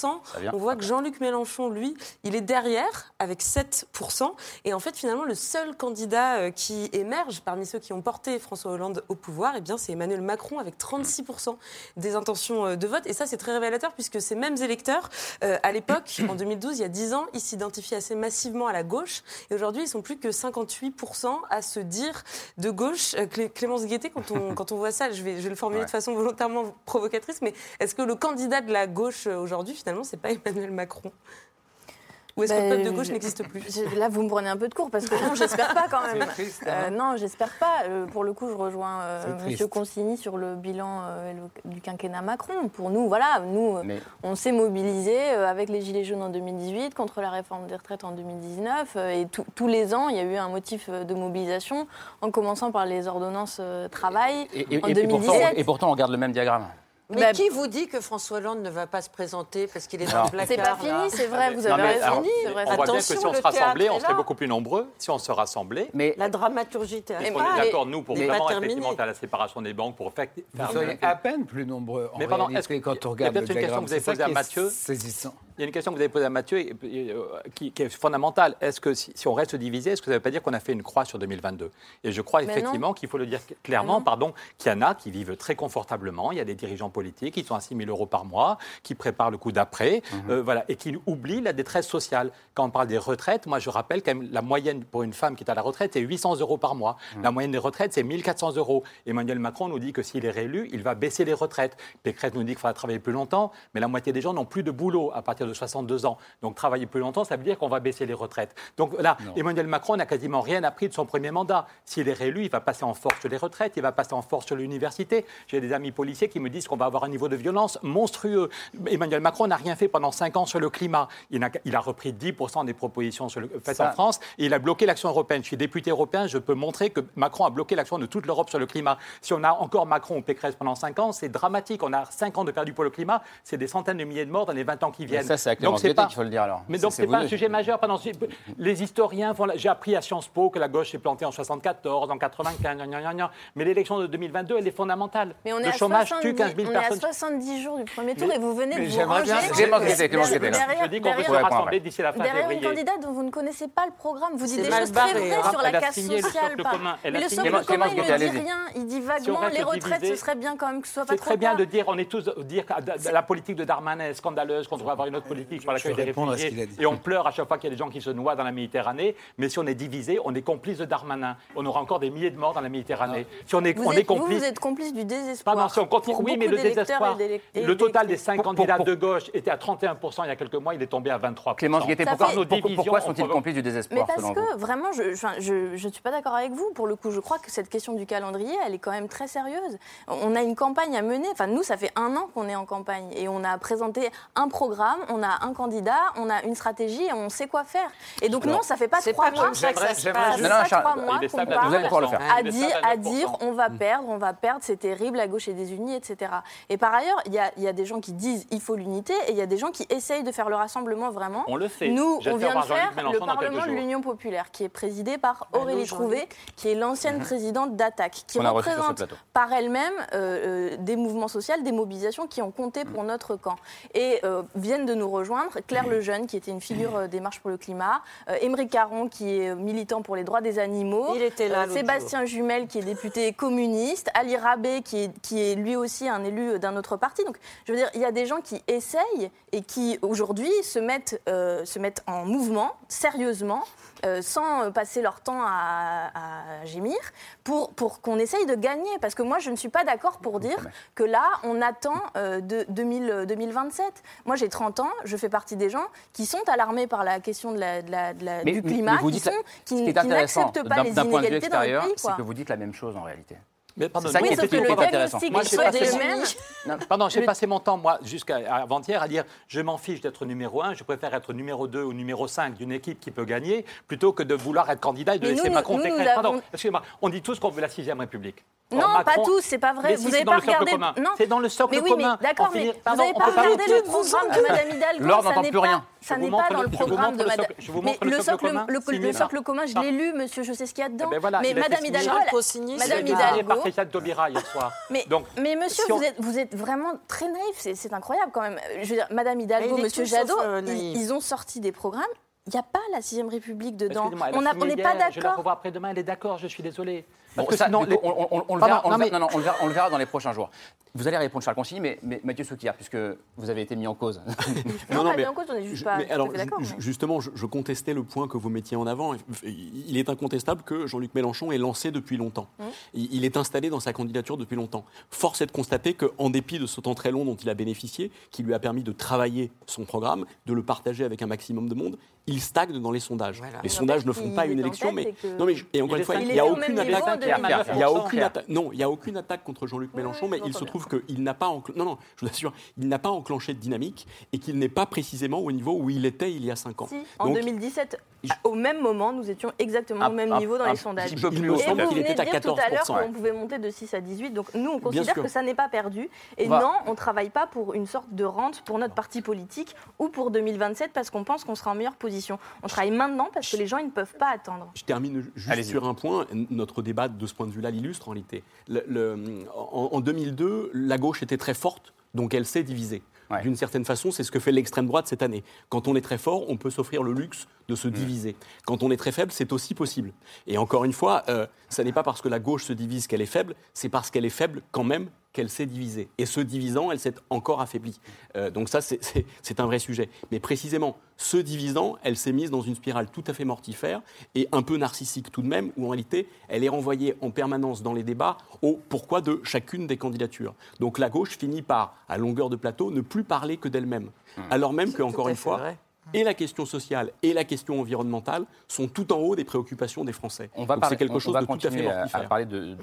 Ça vient. On voit que Jean-Luc Mélenchon, lui, il est derrière avec 7%. Et en fait, finalement, le seul candidat euh, qui émerge parmi ceux qui ont porté François Hollande au pouvoir, eh bien, c'est Emmanuel Macron avec 36% des intentions euh, de vote. Et ça, c'est très révélateur puisque ces mêmes électeurs, euh, à l'époque, en 2012, il y a 10 ans, ils s'identifiaient assez massivement à la gauche. Et aujourd'hui, ils sont plus que 58% à se dire de gauche. Euh, Clé- Clémence Guettet, quand on, quand on voit ça, je vais, je vais le formuler Ouais. de façon volontairement provocatrice, mais est-ce que le candidat de la gauche euh, aujourd'hui, finalement, c'est pas Emmanuel Macron? Ou est-ce que le Ben, peuple de gauche je- n'existe plus Là, vous me prenez un peu de cours parce que non, j'espère pas quand même. C'est triste, hein. Euh, non, j'espère pas. Euh, pour le coup, je rejoins euh. Monsieur Consigny sur le bilan euh, le- du quinquennat Macron. Pour nous, voilà, nous, euh, Mais- on s'est mobilisés euh, avec les Gilets jaunes en 2018, contre la réforme des retraites en 2019. euh, et tout- tous les ans, il y a eu un motif euh, de mobilisation, en commençant par les ordonnances euh, travail Et, et- en et- et 2017. pourtant, et pourtant, on regarde le même diagramme. Mais Bah, qui vous dit que François Hollande ne va pas se présenter parce qu'il est dans le placard C'est pas fini, c'est vrai, vous avez mais raison. On voit bien que Attention, si on se rassemblait, on serait beaucoup plus nombreux. Si on se rassemblait, Mais La dramaturgie est théâtrale. qu'on est mais- d'accord, nous, pour mais vraiment effectivement à la séparation des banques, pour faire. Vous soyez à peine plus nombreux en Mais pardon, réalité est-ce que- il y a une question que vous avez posée à Mathieu euh, qui, est fondamentale. Est-ce que si, on reste divisé, est-ce que ça ne veut pas dire qu'on a fait une croix sur 2022 Et je crois ben effectivement qu'il faut le dire clairement, ah pardon, qu'il y en a qui vivent très confortablement. Il y a des dirigeants politiques qui sont à 6 000 euros par mois, qui préparent le coup d'après, mhm. euh, voilà, et qui oublient la détresse sociale. Quand on parle des retraites, moi je rappelle quand même la moyenne pour une femme qui est à la retraite, c'est 800 euros par mois. Mhm. La moyenne des retraites, c'est 1400 euros. Emmanuel Macron nous dit que s'il est réélu, il va baisser les retraites. Pécresse nous dit qu'il faudra travailler plus longtemps, mais la moitié des gens n'ont plus de boulot à partir de de 62 ans. Donc travailler plus longtemps, ça veut dire qu'on va baisser les retraites. Donc là. Emmanuel Macron n'a quasiment rien appris de son premier mandat. S'il est réélu, il va passer en force sur les retraites, il va passer en force sur l'université. J'ai des amis policiers qui me disent qu'on va avoir un niveau de violence monstrueux. Emmanuel Macron n'a rien fait pendant 5 ans sur le climat. Il a, il a repris 10% des propositions faites en France et il a bloqué l'action européenne. Je suis député européen, je peux montrer que Macron a bloqué l'action de toute l'Europe sur le climat. Si on a encore Macron ou Pécresse pendant 5 ans, c'est dramatique. On a 5 ans de perdu pour le climat, c'est des centaines de milliers de morts dans les 20 ans qui viennent c'est à Clémence Guettet qu'il faut le dire alors. Mais donc, ce n'est pas un sujet majeur. Pendant... Les historiens font. J'ai appris à Sciences Po que la gauche s'est plantée en 74, en 95, mais l'élection de 2022, elle est fondamentale. Mais on est le chômage 70, tue 15 000 on personnes. On est à 70 jours du premier tour mais, et vous venez de vous ranger. Clémence Guettet, Clémence Guettet. Je dis qu'on peut se rassembler d'ici la fin février. Derrière une candidate dont vous ne connaissez pas le programme, vous dites des choses très vraies hein. sur la casse sociale. Mais le socle commun, il ne dit rien. Il dit vaguement les retraites, ce serait bien quand même que ce soit pas trop bien de dire, on est tous dire la politique de Darmanin est scandaleuse, qu'on devrait avoir une autre et on pleure à chaque fois qu'il y a des gens qui se noient dans la Méditerranée. Mais si on est divisé, on est complice de Darmanin. On aura encore des milliers de morts dans la Méditerranée. Ah. Si on est, vous êtes, complice. Du désespoir. Pardon, si on oui, mais le désespoir. Le total des cinq candidats de gauche était à 31 il y a quelques mois. Il est tombé à 23 Clément Guettet, pourquoi, pourquoi, pourquoi sont-ils complices du désespoir Mais parce que vraiment, je ne suis pas d'accord avec vous. Pour le coup, je crois que cette question du calendrier, elle est quand même très sérieuse. On a une campagne à mener. Enfin, nous, ça fait un an qu'on est en campagne et on a présenté un programme on a un candidat, on a une stratégie et on sait quoi faire. Et donc, non, ça ne fait pas trois mois. Ça fait pas trois mois qu'on parle. à dire on va perdre, on va perdre, c'est terrible, la gauche est désunie, etc. Et par ailleurs, il y, a, des gens qui disent il faut l'unité et il y a des gens qui essayent de faire le rassemblement vraiment. On le fait. Nous, on vient de faire le Parlement de l'Union populaire qui est présidé par Aurélie Trouvé, qui est l'ancienne présidente d'Attaque, qui représente par elle-même euh, euh, des mouvements sociaux, des mobilisations qui ont compté pour notre camp. Et euh, viennent de nous rejoindre. Claire Lejeune, qui était une figure euh, des marches pour le climat. Euh, Émeric Caron, qui est euh, militant pour les droits des animaux. Sébastien. Jumel, qui est député communiste. Ali Rabé, qui est, qui est lui aussi un élu d'un autre parti. Donc, je veux dire, il y a des gens qui essayent et qui, aujourd'hui, se mettent, se mettent en mouvement, sérieusement, sans passer leur temps à, gémir, pour, pour qu'on essaye de gagner. Parce que moi, je ne suis pas d'accord pour dire que là, on attend de 2027. Moi, j'ai 30 ans, je fais partie des gens qui sont alarmés par la question du climat, vous qui, dites, sont, qui, qui n'acceptent pas les inégalités dans le pays. C'est que vous dites la même chose en réalité. Mais pardon, ça oui, qui était le intéressant. Moi, j'ai passé, mon... Pardon, j'ai passé mon temps, moi, jusqu'à avant-hier, à dire je m'en fiche d'être numéro 1, je préfère être numéro 2 ou numéro 5 d'une équipe qui peut gagner, plutôt que de vouloir être candidat et de laisser Macron nous, Pardon, excusez-moi, on dit tous qu'on veut la 6 République. Non, pas tous, c'est pas vrai. Vous n'avez pas regardé. C'est dans le socle mais oui, commun. D'accord, mais, vous n'avez pas regardé le programme de Mme Hidalgo. L'or n'entend plus rien ça n'est pas dans le, programme de Madame. le, socle, commun, le, socle commun, je l'ai lu, monsieur, je sais ce qu'il y a dedans. mais Madame Hidalgo, Madame Hidalgo. par hier soir. Mais, mais monsieur, vous, êtes, vraiment très naïf, c'est incroyable quand même. Je veux dire, Madame Hidalgo, monsieur Jadot, ils ont sorti des programmes il n'y a pas la 6ème République dedans. On n'est pas d'accord. Je vais la revois après-demain, elle est d'accord, je suis désolé. On, le verra, dans les prochains jours. Vous allez répondre, Charles Consigny, mais, mais Mathieu Soukia, puisque vous avez été mis en cause. non, non, mais, en cause, on pas. Alors, justement, je, contestais le point que vous mettiez en avant. Il est incontestable que Jean-Luc Mélenchon est lancé depuis longtemps. Il, est installé dans sa candidature depuis longtemps. Force est de constater qu'en dépit de ce temps très long dont il a bénéficié, qui lui a permis de travailler son programme, de le partager avec un maximum de monde, il stagne dans les sondages. Les sondages ne font pas une élection, mais et encore une fois, il n'y a aucune attaque. Il n'y a aucune attaque. Non, il y a aucune attaque contre Jean-Luc Mélenchon, mais il se trouve qu'il n'a pas enclenché. Non, non, je vous assure, il n'a pas enclenché de dynamique et qu'il n'est pas précisément au niveau où il était il y a 5 ans. En 2017, au même moment, nous étions exactement au ah, même ah, niveau dans les ah, sondages. Peu plus il me semble qu'il était à 14%. tout à l'heure qu'on pouvait monter de 6 à 18. Donc nous, on considère que ça n'est pas perdu. Et non, on ne travaille pas pour une sorte de rente pour notre parti politique ou pour 2027 parce qu'on pense qu'on sera en meilleure position. On travaille maintenant parce que les gens, ils ne peuvent pas attendre. Je termine juste sur un point. Notre débat de ce point de vue-là l'illustre en réalité. Le- le- en, en 2002, la gauche était très forte, donc elle s'est divisée. D'une certaine façon, c'est ce que fait l'extrême droite cette année. Quand on est très fort, on peut s'offrir le luxe de se diviser. Quand on est très faible, c'est aussi possible. Et encore une fois, euh, ça n'est pas parce que la gauche se divise qu'elle est faible, c'est parce qu'elle est faible quand même qu'elle s'est divisée. Et se divisant, elle s'est encore affaiblie. Euh, donc ça, c'est- un vrai sujet. Mais précisément, se divisant, elle s'est mise dans une spirale tout à fait mortifère et un peu narcissique tout de même, où en réalité, elle est renvoyée en permanence dans les débats au pourquoi de chacune des candidatures. Donc la gauche finit par, à longueur de plateau, ne plus parler que d'elle-même. Alors même que, encore une fois, vrai. Et la question sociale et la question environnementale sont tout en haut des préoccupations des Français. On va, Donc parler- quelque on- chose on va de tout à fait continuer à, à mortifère. parler de, de-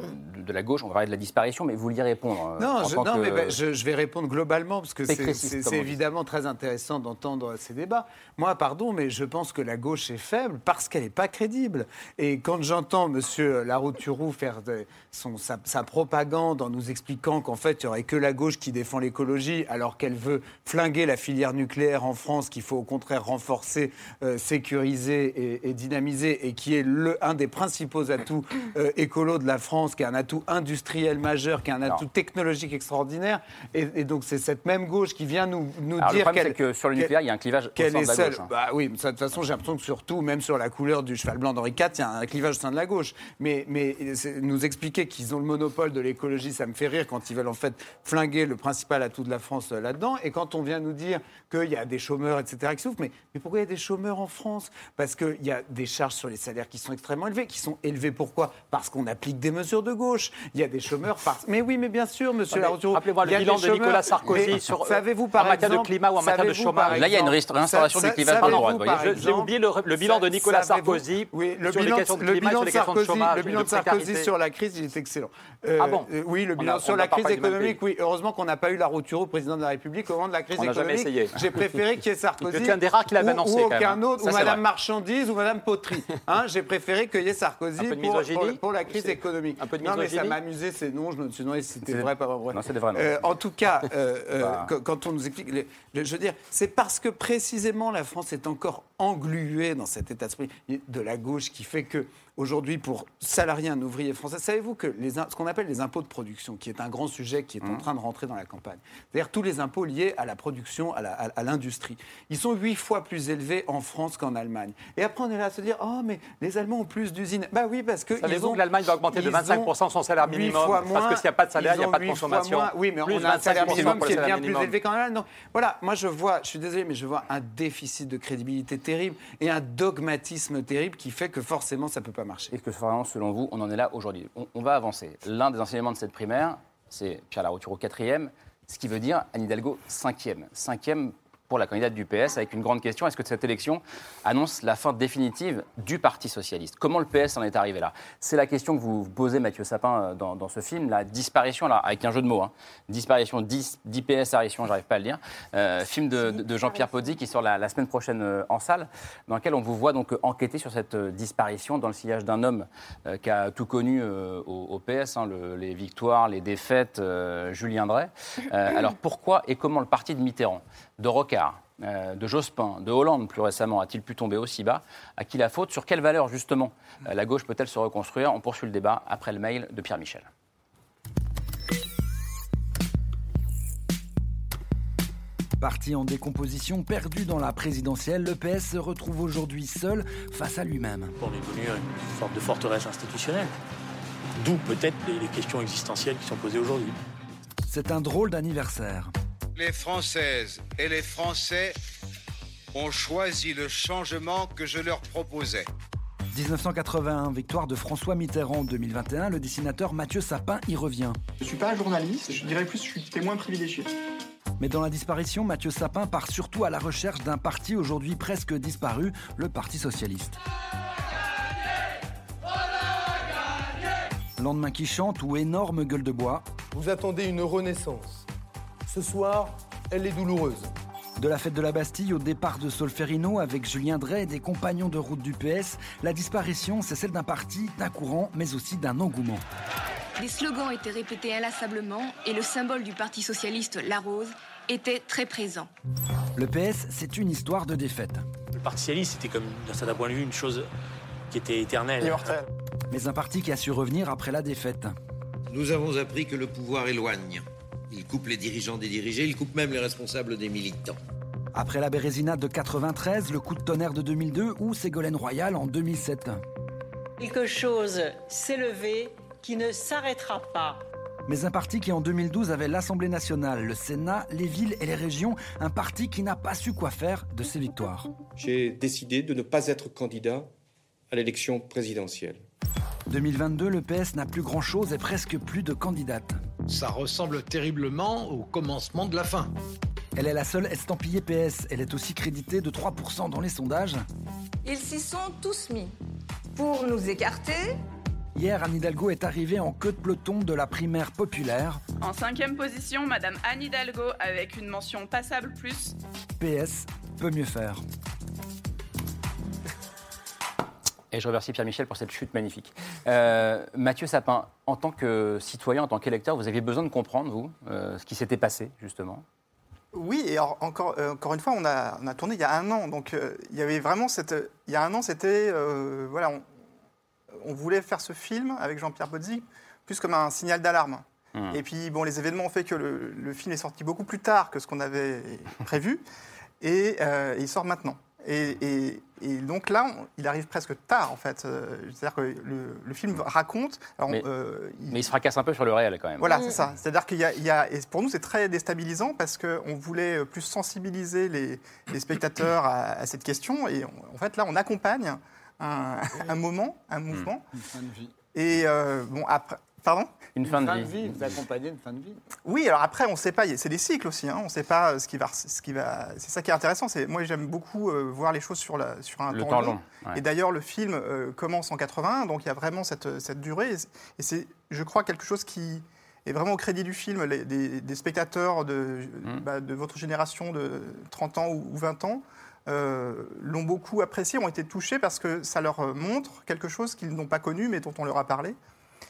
de la gauche, on va parler de la disparition, mais vous vouliez répondre. euh, Non, je, non mais ben, je, je vais répondre globalement parce que c'est- évidemment très intéressant d'entendre ces débats. Moi, pardon, mais je pense que la gauche est faible parce qu'elle n'est pas crédible. Et quand j'entends M. Larouturou faire de- son, sa, sa propagande en nous expliquant qu'en fait, il n'y aurait que la gauche qui défend l'écologie alors qu'elle veut flinguer la filière nucléaire en France, qu'il faut au contraire renforcer, euh, sécuriser et, et dynamiser, et qui est le, un des principaux atouts euh, écolos de la France, qui est un atout industriel majeur, qui est un atout technologique extraordinaire. Et, et donc c'est cette même gauche qui vient nous, nous Alors, le dire problème, c'est que sur le nucléaire, il y a un clivage au sein de la gauche, hein. Bah oui, de toute façon, j'ai l'impression que surtout, même sur la couleur du cheval blanc d'Henri IV, il y a un clivage au sein de la gauche. Mais, mais nous expliquer qu'ils ont le monopole de l'écologie, ça me fait rire quand ils veulent en fait flinguer le principal atout de la France euh, là-dedans. Et quand on vient nous dire qu'il y a des chômeurs, etc., qui souffrent, mais, mais pourquoi il y a des chômeurs en France? Parce qu'il y a des charges sur les salaires qui sont extrêmement élevées. Qui sont élevées pourquoi? Parce qu'on applique des mesures de gauche. Il y a des chômeurs par... Mais oui, mais bien sûr, monsieur Ah, rappelez-moi le bilan de Nicolas. Sarkozy Mais sur- savez-vous, en par matière de climat ou en matière de savez-vous, chômage Là, il y a une sa- du clivage par savez-vous, droite, J'ai oublié le, le bilan de Nicolas Savez-vous- Sarkozy oui, le sur bilan, les questions de climat, bilan sur les questions de Sarkozy, chômage, le bilan de Sarkozy sur la crise, il est excellent. Euh, Ah bon euh, Oui, le bilan a- sur la crise économique, oui. Heureusement qu'on n'a pas eu la Routuro, président de la République, au moment de la crise On n'a jamais économique. essayé. J'ai préféré qu'il y ait Sarkozy. Rares qui l'avait ou- Ou quand même, aucun hein. autre, Ça, ou Madame vrai. Marchandise, ou Madame Poterie. Hein, J'ai préféré qu'il y ait Sarkozy pour, misogynie pour- pour la crise économique. un peu de non, mais ça m'amusait ces noms. Je me suis demandé si c'était C'est- vrai, pas vrai. Non, c'est des vrais noms. Euh, en tout cas, euh, euh, Bah. quand- quand on nous explique, je veux dire, c'est parce que précisément la France est encore engluée dans cet état d'esprit de la gauche qui fait que aujourd'hui, pour salarier un ouvrier français, savez-vous que les, ce qu'on appelle les impôts de production, qui est un grand sujet qui est Mmh. en train de rentrer dans la campagne, c'est-à-dire tous les impôts liés à la production, à l'industrie, ils sont huit fois plus élevés en France qu'en Allemagne. Et après, on est là à se dire, oh, mais les Allemands ont plus d'usines. Bah oui, parce que Savez-vous que l'Allemagne va augmenter de ils 25% son salaire minimum fois Parce moins, que s'il n'y a pas de salaire, il n'y a pas de consommation. moins. Oui, mais Plus on a un 25% salaire minimum qui est bien plus élevé qu'en Allemagne. Donc, voilà, moi je vois, je suis désolé, mais je vois un déficit de crédibilité terrible et un dogmatisme terrible qui fait que forcément ça ne peut pas marcher. Est-ce que vraiment, selon vous, on en est là aujourd'hui on, va avancer. L'un des enseignements de cette primaire, c'est Pierre Larouturou quatrième, ce qui veut dire Anne Hidalgo cinquième. Cinquième pour la candidate du PS, avec une grande question. Est-ce que cette élection annonce la fin définitive du Parti socialiste? Comment le PS en est arrivé là? C'est la question que vous posez, Mathieu Sapin, euh, dans, ce film, la disparition, alors, avec un jeu de mots, hein, disparition d'IS- d'IPS Arition, j'arrive pas à le dire, euh, film de, Jean-Pierre Pozzi qui sort la, semaine prochaine euh, en salle, dans lequel on vous voit donc enquêter sur cette disparition dans le sillage d'un homme qui a tout connu au, PS, hein, le- les victoires, les défaites, Julien Drey. Alors pourquoi et comment le parti de Mitterrand, de Rocard, euh, de Jospin, de Hollande plus récemment, a-t-il pu tomber aussi bas À qui la faute Sur quelle valeur justement? Euh, la gauche peut-elle se reconstruire? On poursuit le débat après le mail de Pierre Michel. Parti en décomposition, perdu dans la présidentielle, le PS se retrouve aujourd'hui seul face à lui-même. On est devenu une sorte de forteresse institutionnelle. D'où peut-être les questions existentielles qui sont posées aujourd'hui. C'est un drôle d'anniversaire. Les Françaises et les Français ont choisi le changement que je leur proposais. 1981, victoire de François Mitterrand 2021, le dessinateur Mathieu Sapin y revient. Je suis pas journaliste, je dirais plus je suis témoin privilégié. Mais dans la disparition, Mathieu Sapin part surtout à la recherche d'un parti aujourd'hui presque disparu, le Parti socialiste. Lendemain qui chante ou énorme gueule de bois. Vous attendez une renaissance. Ce soir, elle est douloureuse. De la fête de la Bastille au départ de Solferino avec Julien Drey et des compagnons de route du PS, la disparition, c'est celle d'un parti, d'un courant, mais aussi d'un engouement. Des slogans étaient répétés inlassablement et le symbole du Parti socialiste, la rose, était très présent. Le PS, c'est une histoire de défaite. Le Parti socialiste, c'était comme, d'un certain point de vue, une chose qui était éternelle. Mais un parti qui a su revenir après la défaite. Nous avons appris que le pouvoir éloigne. Il coupe les dirigeants des dirigés, il coupe même les responsables des militants. Après la Bérézinade de 93, le coup de tonnerre de 2002 ou Ségolène Royal en 2007. Quelque chose s'est levé qui ne s'arrêtera pas. Mais un parti qui en 2012 avait l'Assemblée nationale, le Sénat, les villes et les régions, un parti qui n'a pas su quoi faire de ses victoires. J'ai décidé de ne pas être candidat à l'élection présidentielle. 2022, le PS n'a plus grand-chose et presque plus de candidates. Ça ressemble terriblement au commencement de la fin. Elle est la seule estampillée PS. Elle est aussi créditée de 3% dans les sondages. Ils s'y sont tous mis. Pour nous écarter, Hier, Anne Hidalgo est arrivée en queue de peloton de la primaire populaire. En cinquième position, Madame Anne Hidalgo avec une mention passable plus. PS peut mieux faire. Et je remercie Pierre-Michel pour cette chute magnifique. Euh, Mathieu Sapin, en tant que citoyen, en tant qu'électeur, vous aviez besoin de comprendre, vous, euh, ce qui s'était passé, justement? Oui, et alors, encore, euh, encore une fois, on a, on a tourné il y a un an. Donc, il y avait vraiment cette. Il y a un an, c'était. voilà, on, on voulait faire ce film avec Jean-Pierre Bozzi plus comme un signal d'alarme. Hmm. Et puis, bon, les événements ont fait que le, le film est sorti beaucoup plus tard que ce qu'on avait prévu. Et il sort maintenant. Et, et- et donc là, on- il arrive presque tard, en fait. Euh, C'est-à-dire que le, le film raconte. alors, mais, euh, il- mais il se fracasse un peu sur le réel, quand même. voilà, c'est ça. C'est-à-dire qu'il y a, il y a- et pour nous, c'est très déstabilisant parce qu'on voulait plus sensibiliser les, les spectateurs à, à cette question. Et on- en fait, là, on accompagne un, un moment, un mouvement. Une fin de vie. Et euh, bon, après. Pardon Une fin de vie. Vous accompagnez une fin de vie. oui, alors après, on ne sait pas, c'est des cycles aussi, hein, on ne sait pas ce qui va... Ce qui va c'est ça qui est intéressant, c'est moi j'aime beaucoup euh, voir les choses sur, la, sur un Le temps, temps long. long, ouais. Et d'ailleurs, le film euh, commence en 81, donc il y a vraiment cette, cette durée, et c'est- et c'est, je crois, quelque chose qui est vraiment au crédit du film, les- des, des spectateurs de, Mmh. bah, de votre génération de 30 ans ou, ou 20 ans. euh, l'ont beaucoup apprécié, ont été touchés parce que ça leur euh, montre quelque chose qu'ils n'ont pas connu mais dont on leur a parlé.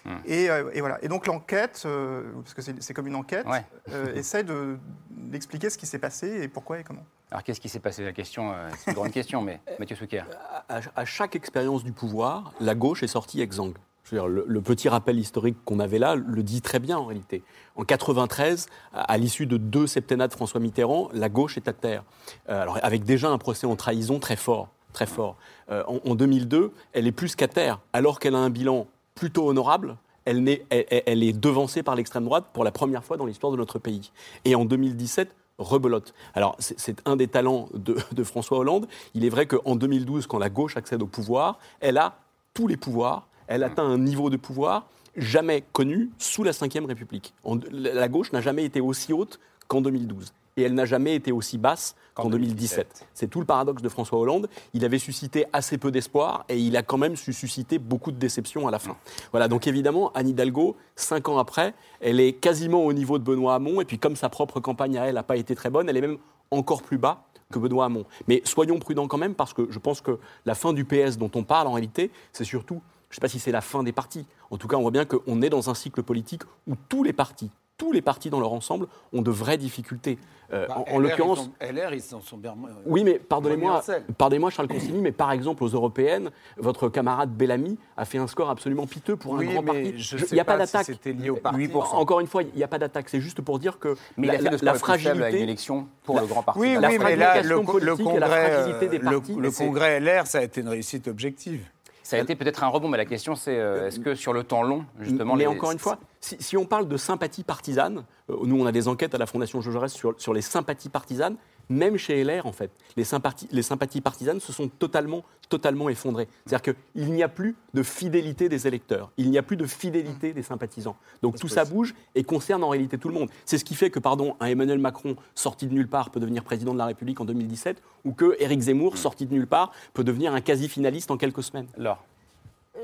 Mmh. Et, euh, et voilà. Et donc l'enquête, euh, parce que c'est comme une enquête, Ouais. euh, essaie de- d'expliquer ce qui s'est passé et pourquoi et comment. Alors, qu'est-ce qui s'est passé? La question, euh, c'est une grande question, mais Mathieu Souquer. à, à chaque expérience du pouvoir, la gauche est sortie exsangue. Je veux dire, le, le petit rappel historique qu'on avait là le dit très bien en réalité. En 93, à, à l'issue de deux septennats de François Mitterrand, la gauche est à terre. Euh, alors, avec déjà un procès en trahison très fort. Très fort. Euh, en, en 2002, elle est plus qu'à terre, alors qu'elle a un bilan plutôt honorable. Elle, est devancée par l'extrême droite pour la première fois dans l'histoire de notre pays. Et en 2017, rebelote. Alors, c'est- c'est un des talents de, de François Hollande. Il est vrai qu'en 2012, quand la gauche accède au pouvoir, elle a tous les pouvoirs, elle atteint un niveau de pouvoir jamais connu sous la Ve République. En- la gauche n'a jamais été aussi haute qu'en 2012. Et elle n'a jamais été aussi basse qu'en 2017. C'est tout le paradoxe de François Hollande. Il avait suscité assez peu d'espoir et il a quand même su susciter beaucoup de déception à la fin. Voilà, donc évidemment, Anne Hidalgo, cinq ans après, elle est quasiment au niveau de Benoît Hamon. Et puis, comme sa propre campagne à elle n'a pas été très bonne, elle est même encore plus bas que Benoît Hamon. Mais soyons prudents quand même, parce que je pense que la fin du PS dont on parle en réalité, c'est surtout, je ne sais pas si c'est la fin des partis. En tout cas, on voit bien qu'on est dans un cycle politique où tous les partis, tous les partis dans leur ensemble ont de vraies difficultés. Euh, Bah, en- l'occurrence, sont- LR, ils s'en sont bien. euh, oui, mais pardonnez-moi, pardonnez-moi, Charles Consigny, mais par exemple aux européennes, votre camarade Bellamy a fait un score absolument piteux pour Oui, un grand mais parti. je Il sais n'y a pas, pas si d'attaque. c'était lié au parti. 8%. Encore une fois, il n'y a pas d'attaque. C'est juste pour dire que Mais il la, a fait la- le score la fragilité à une élection pour le grand parti. Oui, La oui, mais là, le, le et la congrès, fragilité des euh, le- partis. le congrès LR, ça a été une réussite objective. Ça a été peut-être un rebond, mais la question c'est euh, est-ce que sur le temps long, justement. Mais les- encore une fois, si, si on parle de sympathie partisane, euh, nous on a des enquêtes à la Fondation Jean Jaurès sur, sur les sympathies partisanes, même chez LR en fait, les sympathies, les sympathies partisanes se sont totalement, totalement effondrées. C'est-à-dire qu'il n'y a plus de fidélité des électeurs, il n'y a plus de fidélité des sympathisants. Donc tout ça bouge et concerne en réalité tout le monde. C'est ce qui fait que, pardon, un Emmanuel Macron sorti de nulle part peut devenir président de la République en 2017, ou que Éric Zemmour sorti de nulle part peut devenir un quasi-finaliste en quelques semaines. Alors,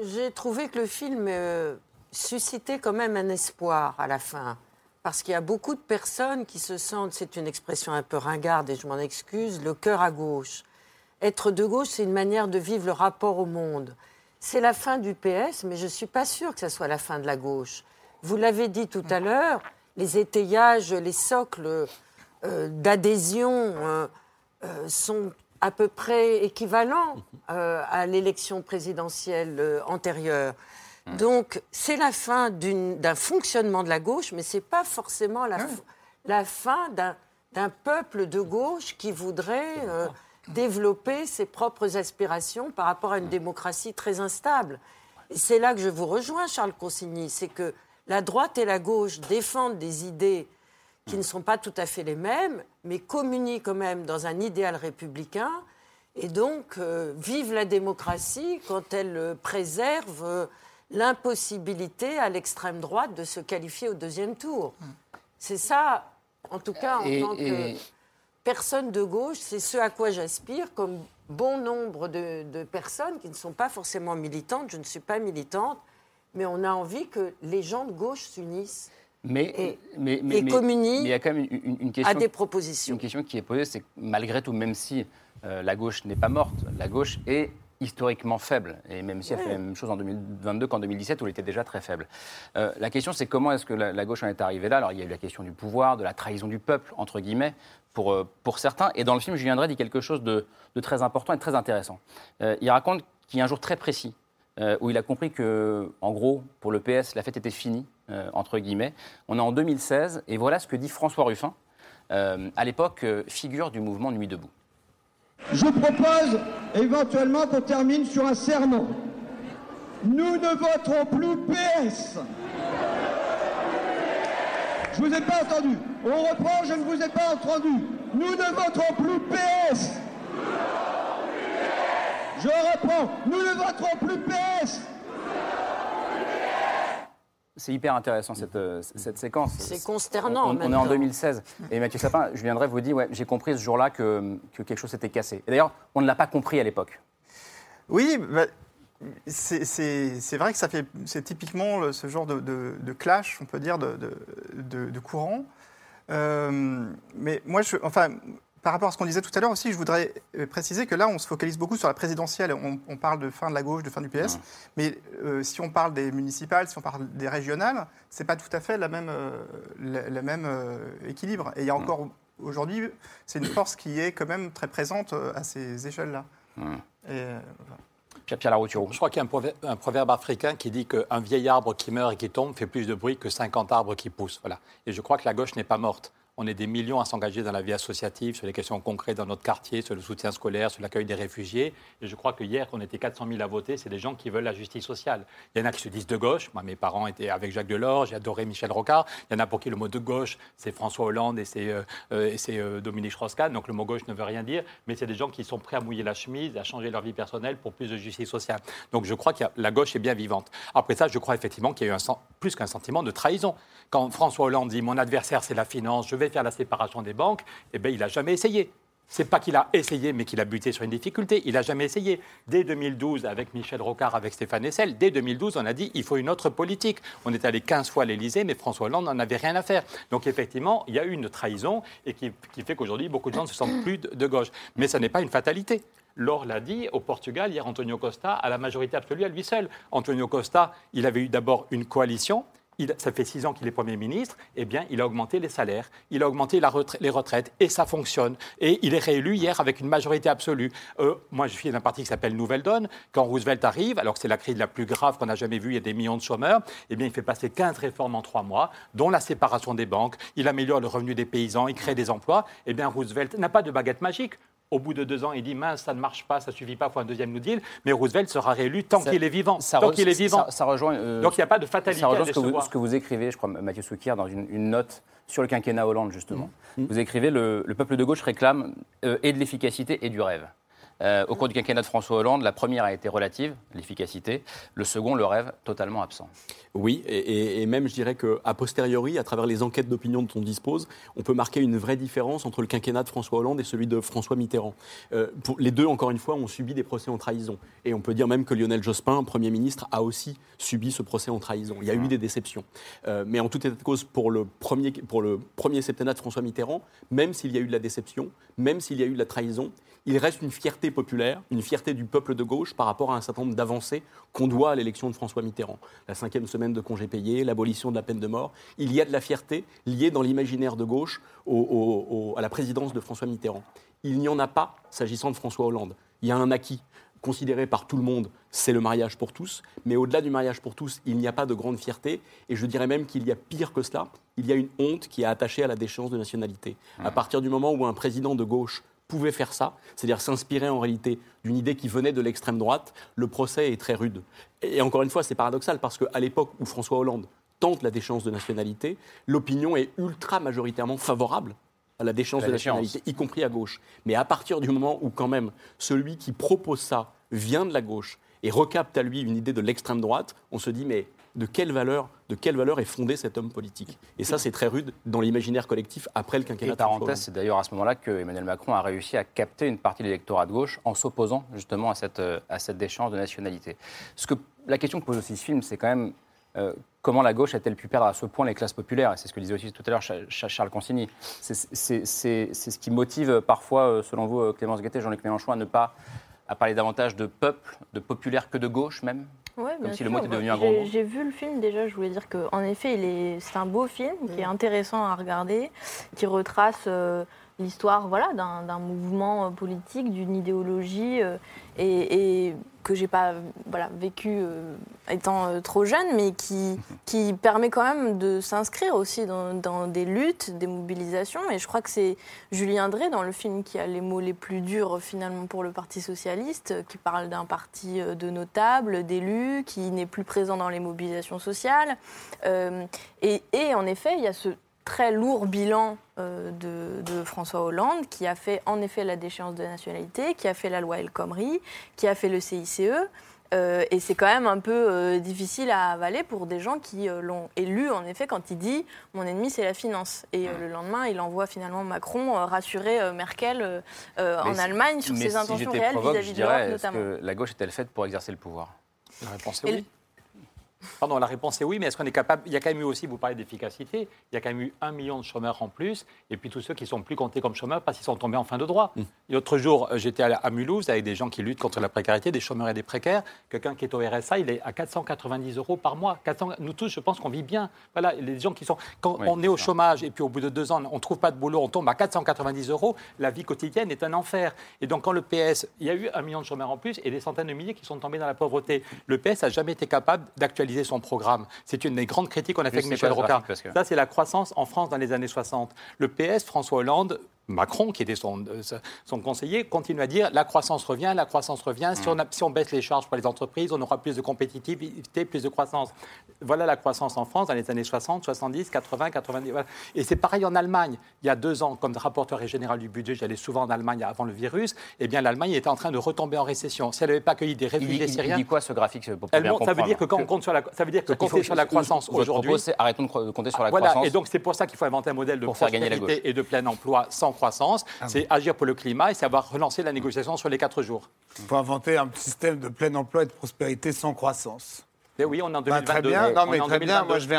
J'ai trouvé que le film euh, suscitait quand même un espoir à la fin. Parce qu'il y a beaucoup de personnes qui se sentent, c'est une expression un peu ringarde et je m'en excuse, le cœur à gauche. Être de gauche, c'est une manière de vivre le rapport au monde. C'est la fin du PS, mais je ne suis pas sûre que ce soit la fin de la gauche. Vous l'avez dit tout à l'heure, les étayages, les socles euh, d'adhésion euh, euh, sont à peu près équivalents à l'élection présidentielle euh, Donc, c'est la fin d'un fonctionnement de la gauche, mais ce n'est pas forcément la, fin d'un peuple de gauche qui voudrait euh, développer ses propres aspirations par rapport à une démocratie très instable. C'est là que je vous rejoins, Charles Consigny, c'est que la droite et la gauche défendent des idées qui ne sont pas tout à fait les mêmes, mais communient quand même dans un idéal républicain. Et donc, euh, vive la démocratie quand elle euh, préserve euh, l'impossibilité à l'extrême droite de se qualifier au deuxième tour. C'est ça, en tout cas, en Et- tant que et- personne de gauche, c'est ce à quoi j'aspire, comme bon nombre de, de personnes qui ne sont pas forcément militantes. Je ne suis pas militante, mais on a envie que les gens de gauche s'unissent. Mais, Et- mais, mais, et mais- il y a quand même une question. à des propositions. Une question qui est posée, c'est que malgré tout, même si euh, la gauche n'est pas morte, la gauche est historiquement faible. Et même si elle fait la même chose en 2022 qu'en 2017, où elle était déjà très faible. Euh, la question, c'est comment est-ce que la, la gauche en est arrivée là? Alors, il y a eu la question du pouvoir, de la trahison du peuple, entre guillemets, pour, euh, pour certains. Et dans le film, Julien Drey dit quelque chose de, de très important et de très intéressant. Euh, il raconte qu'il y a un jour très précis où il a compris que, en gros, pour le PS, la fête était finie, entre guillemets. On est en 2016, et voilà ce que dit François Ruffin, à l'époque figure du mouvement Nuit debout. Je propose éventuellement qu'on termine sur un serment. Nous ne voterons plus PS. Je vous ai pas entendu. On reprend, je ne vous ai pas entendu. Nous ne voterons plus PS. Je reprends. Nous ne voterons plus PS. C'est hyper intéressant cette, euh, cette séquence. C'est consternant, On, est en temps. 2016. Et Mathieu Sapin, je viendrai vous dire, ouais, j'ai compris ce jour-là que, que quelque chose s'était cassé. Et d'ailleurs, on ne l'a pas compris à l'époque. Oui, bah, c'est- c'est c'est vrai que ça fait, c'est typiquement le- ce genre de, de- de clash, on peut dire, de, de, de- de courant. Euh, mais moi, je, enfin, par rapport à ce qu'on disait tout à l'heure aussi, je voudrais euh, préciser que là, on se focalise beaucoup sur la présidentielle. On, on parle de fin de la gauche, de fin du PS. Mais euh, si on parle des municipales, si on parle des régionales, c'est pas tout à fait la même, euh, la, la même euh, équilibre. Et il y a encore aujourd'hui, c'est une force qui est quand même très présente à ces échelles-là. Et, euh, voilà. Pierre, Pierre Laroutureau. Je crois qu'il y a un proverbe, un proverbe africain qui dit qu'un vieil arbre qui meurt et qui tombe fait plus de bruit que 50 arbres qui poussent. Voilà. Et je crois que la gauche n'est pas morte. On est des millions à s'engager dans la vie associative, sur les questions concrètes dans notre quartier, sur le soutien scolaire, sur l'accueil des réfugiés. Et je crois que hier, on était 400 000 à voter, c'est des gens qui veulent la justice sociale. Il y en a qui se disent de gauche. Moi, mes parents étaient avec Jacques Delors, j'ai adoré Michel Rocard. Il y en a pour qui le mot de gauche, c'est François Hollande et c'est euh, euh, euh, Dominique Strauss-Kahn. Donc le mot gauche ne veut rien dire, mais c'est des gens qui sont prêts à mouiller la chemise, à changer leur vie personnelle pour plus de justice sociale. Donc je crois que la gauche est bien vivante. Après ça, je crois effectivement qu'il y a eu plus qu'un sentiment de trahison. Quand François Hollande dit mon adversaire c'est la finance, je vais faire la séparation des banques, eh bien il n'a jamais essayé. C'est pas qu'il a essayé, mais qu'il a buté sur une difficulté. Il n'a jamais essayé. Dès 2012, avec Michel Rocard, avec Stéphane Hessel, dès 2012, on a dit il faut une autre politique. On est allé 15 fois à l'Élysée, mais François Hollande n'en avait rien à faire. Donc effectivement, il y a eu une trahison et qui, fait qu'aujourd'hui, beaucoup de gens ne se sentent plus de, de gauche. Mais ça n'est pas une fatalité. Laure l'a dit, au Portugal, hier, Antonio Costa a la majorité absolue à lui seul. Antonio Costa, il avait eu d'abord une coalition. Ça fait six ans qu'il est Premier ministre, eh bien, il a augmenté les salaires, il a augmenté les retraites, et ça fonctionne. Et il est réélu hier avec une majorité absolue. Euh, moi, je suis d'un parti qui s'appelle Nouvelle Donne. Quand Roosevelt arrive, alors que c'est la crise la plus grave qu'on a jamais vue, il y a des millions de chômeurs, eh bien, il fait passer 15 réformes en trois mois, dont la séparation des banques, il améliore le revenu des paysans, il crée des emplois. Eh bien, Roosevelt n'a pas de baguette magique. Au bout de deux ans, il dit mince, ça ne marche pas, ça suffit pas, il faut un deuxième New Deal. Mais Roosevelt sera réélu tant qu'il est vivant. ça tant qu'il est vivant. ça- ça rejoint, euh, Donc il n'y a pas de fatalité Ça rejoint à ce que, vous, ce que vous écrivez, je crois, Mathieu Soukir, dans une, une note sur le quinquennat Hollande, justement. Mmh. Vous écrivez le, le peuple de gauche réclame euh, et de l'efficacité et du rêve. Euh, au cours du quinquennat de François Hollande, la première a été relative, l'efficacité. Le second, le rêve, totalement absent. Oui, et, même je dirais qu'à posteriori, à travers les enquêtes d'opinion dont on dispose, on peut marquer une vraie différence entre le quinquennat de François Hollande et celui de François Mitterrand. Euh, pour, les deux, encore une fois, ont subi des procès en trahison. Et on peut dire même que Lionel Jospin, Premier ministre, a aussi subi ce procès en trahison. Il y a eu des déceptions. Euh, mais en tout état de cause, pour le, premier, pour le premier septennat de François Mitterrand, même s'il y a eu de la déception, même s'il y a eu de la trahison, il reste une fierté populaire, une fierté du peuple de gauche par rapport à un certain nombre d'avancées qu'on doit à l'élection de François Mitterrand. La cinquième semaine de congés payés, l'abolition de la peine de mort. Il y a de la fierté liée dans l'imaginaire de gauche au- au- au- à la présidence de François Mitterrand. Il n'y en a pas s'agissant de François Hollande. Il y a un acquis considéré par tout le monde, c'est le mariage pour tous. Mais au-delà du mariage pour tous, il n'y a pas de grande fierté. Et je dirais même qu'il y a pire que cela. Il y a une honte qui est attachée à la déchéance de nationalité. À partir du moment où un président de gauche pouvait faire ça, c'est-à-dire s'inspirer en réalité d'une idée qui venait de l'extrême droite, le procès est très rude. Et encore une fois, c'est paradoxal parce qu'à l'époque où François Hollande tente la déchéance de nationalité, l'opinion est ultra majoritairement favorable à la déchéance La de déchéance. nationalité, y compris à gauche. Mais à partir du moment où quand même celui qui propose ça vient de la gauche et recapte à lui une idée de l'extrême droite, on se dit mais de quelle valeur, de quelle valeur est fondé cet homme politique Et ça, c'est très rude dans l'imaginaire collectif après le quinquennat. Et parenthèse, c'est d'ailleurs à ce moment-là que Emmanuel Macron a réussi à capter une partie de l'électorat de gauche en s'opposant justement à cette, euh, à cette déchéance de nationalité. Ce que, la question que pose aussi ce film, c'est quand même euh, comment la gauche a-t-elle pu perdre à ce point les classes populaires? Et c'est ce que disait aussi tout à l'heure Cha- Cha- Charles Consigny. C'est- ce qui motive parfois, euh, selon vous, Clémence Guettet, Jean-Luc Mélenchon, à ne pas à parler davantage de peuple, de populaire que de gauche même? Ouais, Comme bien si le sûr. mot était devenu un J'ai- gros mot. J'ai vu le film déjà, je voulais dire qu'en effet, il est- c'est un beau film qui est intéressant à regarder, qui retrace euh, l'histoire voilà, d'un mouvement euh, politique, d'une idéologie, euh, et, et que j'ai pas voilà, vécu euh, étant euh, trop jeune, mais qui, qui permet quand même de s'inscrire aussi dans, dans des luttes, des mobilisations. Et je crois que c'est Julien Drey dans le film qui a les mots les plus durs finalement pour le Parti socialiste, qui parle d'un parti de notables, d'élus, qui n'est plus présent dans les mobilisations sociales. Et, et en effet, il y a ce très lourd bilan euh, de, de François Hollande, qui a fait en effet la déchéance de nationalité, qui a fait la loi El Khomri, qui a fait le CICE. Euh, et c'est quand même un peu euh, difficile à avaler pour des gens qui l'ont élu, en effet, quand il dit « mon ennemi, c'est la finance ». Et le lendemain, il envoie finalement Macron rassurer Merkel en Allemagne sur ses si intentions réelles vis-à-vis de l'Europe, notamment. que la gauche est-elle faite pour exercer le pouvoir? La réponse est oui. Pardon, la réponse est oui, mais est-ce qu'on est capable Il y a quand même eu aussi, vous parlez d'efficacité, il y a quand même eu un million de chômeurs en plus, et puis tous ceux qui sont plus comptés comme chômeurs parce qu'ils sont tombés en fin de droit. Et L'autre jour, euh, j'étais à, Mulhouse avec des gens qui luttent contre la précarité, des chômeurs et des précaires. Quelqu'un qui est au RSA, il est à 490 euros par mois. 400 nous tous, je pense qu'on vit bien. Voilà, les gens qui sont. Quand Oui, on est au chômage et puis au bout de deux ans, on ne trouve pas de boulot, on tombe à 490 euros, la vie quotidienne est un enfer. Et donc, quand le PS, il y a eu un million de chômeurs en plus et des centaines de milliers qui sont tombés dans la pauvreté, le PS n'a jamais été capable d'actualiser son programme. C'est une des grandes critiques qu'on a fait avec Michel Rocard. que- Ça, c'est la croissance en France dans les années 60. Le PS, François Hollande, Macron, qui était son, euh, son conseiller, continue à dire la croissance revient, la croissance revient. Si, on a- si on baisse les charges pour les entreprises, on aura plus de compétitivité, plus de croissance. Voilà la croissance en France dans les années 60, 70, 80, 90. voilà. Et c'est pareil en Allemagne. Il y a deux ans, comme rapporteur général du budget, j'allais souvent en Allemagne avant le virus. Eh bien, l'Allemagne était en train de retomber en récession. Si elle n'avait pas accueilli des Il réfugiés il- il syriens. dit quoi ce graphique pour Elle bien montre- ça veut dire que quand on compte sur la, ça veut dire que Il faut- compter sur la croissance aujourd'hui. arrêtons de compter sur la voilà, croissance. et donc c'est pour ça qu'il faut inventer un modèle de Pour faire gagner la gauche. et de plein emploi sans croissance. c'est agir pour le climat et savoir relancer la négociation sur les quatre jours. Il faut inventer un système de plein emploi et de prospérité sans croissance. Et oui, on est en Bah, 2022. très bien, non, mais très bien. 2022. Moi, je vais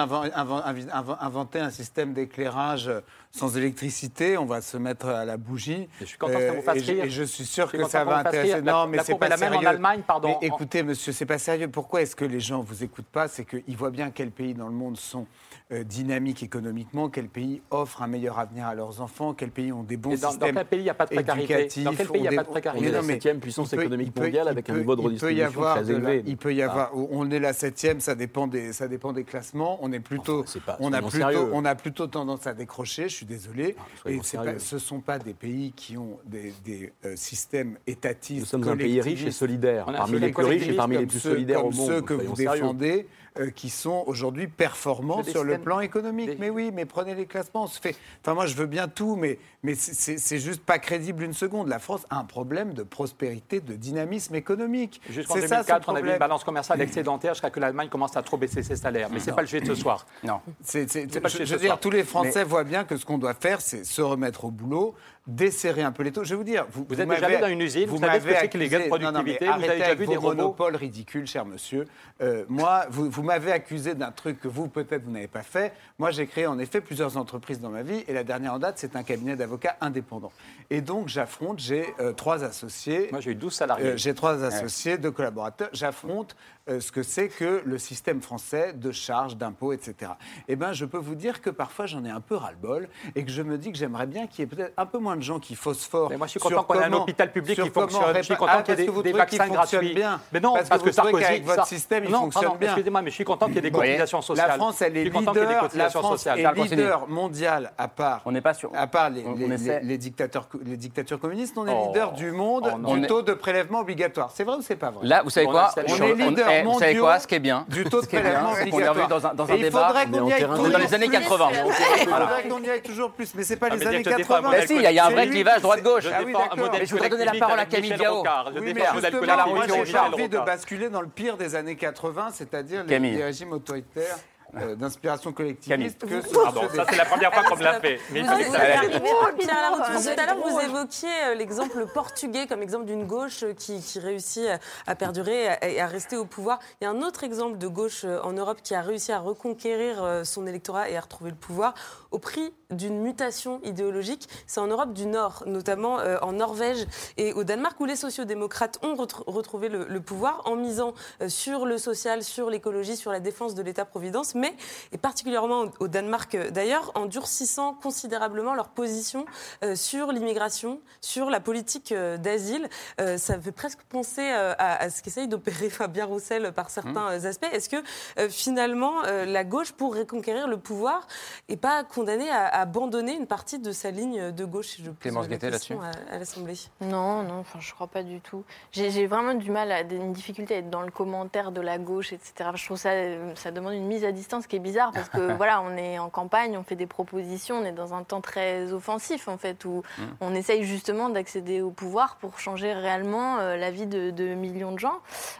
inventer un système d'éclairage sans électricité. On va se mettre à la bougie. Je suis content que ça vous fasse et, je, rire. et je suis sûr Je suis que ça va intéresser. rire. La- Non, mais c'est pas la même en sérieux. Allemagne, pardon. Mais écoutez, monsieur, c'est pas sérieux. Pourquoi est-ce que les gens vous écoutent pas? C'est qu'ils voient bien quels pays dans le monde sont euh, dynamiques économiquement, quels pays offrent un meilleur avenir à leurs enfants, quels pays ont des bons dans- dans systèmes quel pays il y a pas de précarité? Dans quel pays il y a pas de précarité? On est la septième puissance économique mondiale avec un niveau de redistribution avoir très élevé. il peut y Ah. avoir, on est la septième, ça dépend des, ça dépend des classements. On est plutôt, pas- on a soyons plutôt, sérieux. on a plutôt tendance à décrocher. Je suis désolé. Et pas- ce sont pas des pays qui ont des, des, euh, systèmes étatistes. Nous sommes un pays riche et solidaire, parmi les plus riches et parmi les plus solidaires au comme monde. ceux que vous sérieux. défendez, euh, qui sont aujourd'hui performants C'est sur le plan économique. Mais oui, mais prenez les classements. On se fait. Enfin, moi, je veux bien tout, mais mais c'est- c'est c'est juste pas crédible une seconde. La France a un problème de prospérité, de dynamisme économique. Jusqu'en C'est ça, son 2004, on avait une balance commerciale excédentaire jusqu'à que l'Allemagne commence à trop baisser ses salaires. Mais ce n'est pas le sujet de ce soir. Non. C'est- c'est- C'est pas le je sujet je de veux ce dire, soir. tous les Français Mais- voient bien que ce qu'on doit faire, c'est se remettre au boulot, desserrer un peu les taux. Je vais vous dire, vous, Vous êtes m'avez- déjà allé dans une usine, vous savez ce que m'avez c'est que les gains de accusé- non, non, productivité, vous avez arrêtez déjà vu vos des monopoles ridicules, cher monsieur. Euh, moi, vous, vous m'avez accusé d'un truc que vous, peut-être, vous n'avez pas fait. Moi, j'ai créé en effet plusieurs entreprises dans ma vie, et la dernière en date, c'est un cabinet d'avocats indépendant. Et donc, j'affronte, j'ai euh, trois associés. Moi, j'ai eu 12 salariés. Euh, j'ai trois associés, deux collaborateurs. J'affronte ce que c'est que le système français de charges, d'impôts, etc. Eh bien, je peux vous dire que parfois, j'en ai un peu ras-le-bol et que je me dis que j'aimerais bien qu'il y ait peut-être un peu moins de gens qui phosphorent. Mais moi, je suis content qu'on ait un hôpital public qui fonctionne. Je suis content Ah, qu'il y ait que des, des vaccins fonctionne gratuits. bien. Mais non, Parce parce, que que, Sarkozy. qu'avec votre ça- système, il non, fonctionne pardon, bien. Excusez-moi, mais je suis content qu'il y ait des cotisations sociales. La France, elle est leader, la cotisations France est leader mondial à part. On n'est pas sur. À part les, On- les- on essaie- les- les dictateurs, les dictatures communistes, on est Oh. leader du monde Oh, non. du On est- taux de prélèvement obligatoire. C'est vrai ou c'est pas vrai? Là, vous savez On quoi? est Je- leader eh, Vous savez quoi Ce qui est bien, du taux de ce qui est bien, prélèvement c'est qu'on est revenu dans un, dans un débat. faudrait qu'on y aille On est dans les années 80. Il faudrait qu'on y aille toujours plus, mais c'est pas les années dire que je défends 80. un modèle Bah si, il y a- un vrai clivage droite-gauche. Ah Je voudrais donner la parole à Camille Diao. Oui, mais justement, j'ai envie de basculer dans le pire des années 80, c'est-à-dire les régimes autoritaires euh, d'inspiration Camille. collectiviste. Que ce- Pardon, ça c'est la première fois qu'on me l'a fait. Mais Vous quand tout à l'heure, vous évoquiez euh, l'exemple portugais comme exemple d'une gauche euh, qui, qui réussit à, perdurer et à, rester au pouvoir. Il y a un autre exemple de gauche en Europe qui a réussi à reconquérir son électorat et à retrouver le pouvoir au prix d'une mutation idéologique. C'est en Europe du Nord, notamment euh, en Norvège et au Danemark, où les sociodémocrates ont retr- retrouvé le, le pouvoir en misant euh, sur le social, sur l'écologie, sur la défense de l'État-providence, mais et particulièrement au, au Danemark euh, d'ailleurs, en durcissant considérablement leur position sur l'immigration, sur la politique d'asile. Ça fait presque penser à, à ce qu'essaye d'opérer Fabien Roussel par certains euh, aspects. Est-ce que finalement la gauche, pour reconquérir le pouvoir, n'est pas condamnée à, à abandonner une partie de sa ligne de gauche Je Clémence Guettet, là-dessus à, à l'Assemblée. Non, non, enfin, je crois pas du tout. J'ai vraiment du mal, à, une difficulté à être dans le commentaire de la gauche, etc. Je trouve ça, euh, ça demande une mise à distance qui est bizarre parce que voilà, on est en campagne, on fait des propositions, on est dans un temps très offensif en fait où Mm. on essaye justement d'accéder au pouvoir pour changer réellement euh, la vie de, de millions de gens.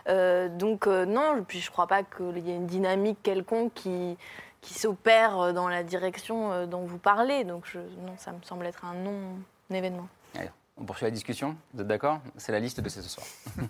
Euh, donc euh, non, puis je crois pas qu'il y ait une dynamique quelconque qui qui s'opère euh, dans la direction euh, dont vous parlez. Donc je, non, ça me semble être un non-événement. Allez, on poursuit la discussion. Vous êtes d'accord? C'est la liste de ce soir.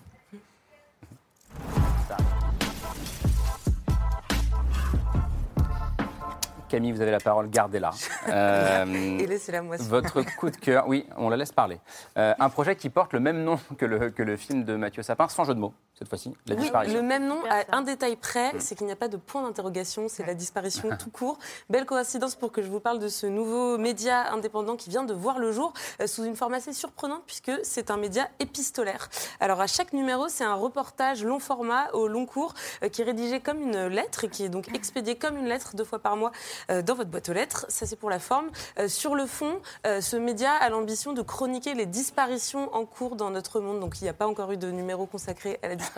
Camille, vous avez la parole, gardez-la. Euh, Et laissez-la. Votre coup de cœur, oui, on la laisse parler. Euh, un projet qui porte le même nom que le, que le film de Mathieu Sapin, sans jeu de mots, cette fois-ci, La Oui, disparition. le même nom, à un détail près, c'est qu'il n'y a pas de point d'interrogation, c'est la disparition tout court. Belle coïncidence pour que je vous parle de ce nouveau média indépendant qui vient de voir le jour euh, sous une forme assez surprenante puisque c'est un média épistolaire. Alors à chaque numéro, c'est un reportage long format au long cours euh, qui est rédigé comme une lettre et qui est donc expédié comme une lettre deux fois par mois euh, dans votre boîte aux lettres. Ça c'est pour la forme. Euh, sur le fond, euh, ce média a l'ambition de chroniquer les disparitions en cours dans notre monde. Donc il n'y a pas encore eu de numéro consacré à la disparition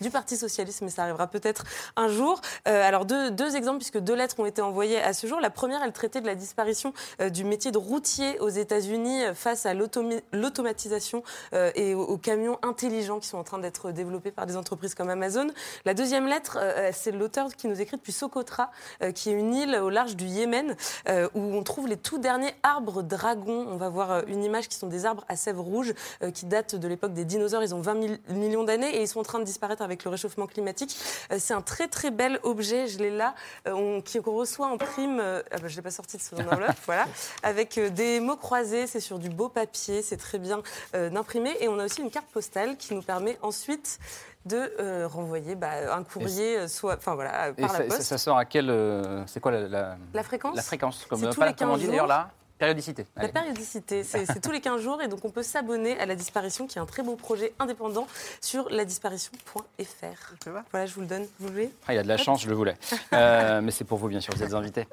du Parti socialiste, mais ça arrivera peut-être un jour. Euh, alors deux, exemples, puisque deux lettres ont été envoyées à ce jour. La première, elle traitait de la disparition euh, du métier de routier aux États-Unis euh, face à l'automatisation et aux, camions intelligents qui sont en train d'être développés par des entreprises comme Amazon. La deuxième lettre, c'est l'auteur qui nous écrit depuis Socotra, qui est une île au large du Yémen, où on trouve les tout derniers arbres dragons. On va voir une image qui sont des arbres à sève rouge qui datent de l'époque des dinosaures. Ils ont 20 000 millions d'années et ils sont en train de disparaître avec le réchauffement climatique. Euh, c'est un très très bel objet, je l'ai là, euh, qu'on reçoit en prime. euh, ah bah, je l'ai pas sorti de son enveloppe, voilà, avec euh, des mots croisés. C'est sur du beau papier, c'est très bien euh, d'imprimer et on a aussi une carte postale qui nous permet ensuite de euh, renvoyer bah, un courrier, euh, soit, enfin voilà, par la ça- poste. ça sort à quelle. euh, c'est quoi la, la, La fréquence La fréquence, comme, euh, pas- les comment on 15 dit d'ailleurs là Périodicité. La périodicité, c'est tous les 15 jours et donc on peut s'abonner à La Disparition, qui est un très beau projet indépendant sur ladisparition.fr. Voilà, je vous le donne. Vous le voulez? Ah, il a de la chance, je le voulais. Euh, mais c'est pour vous, bien sûr, vous êtes invité.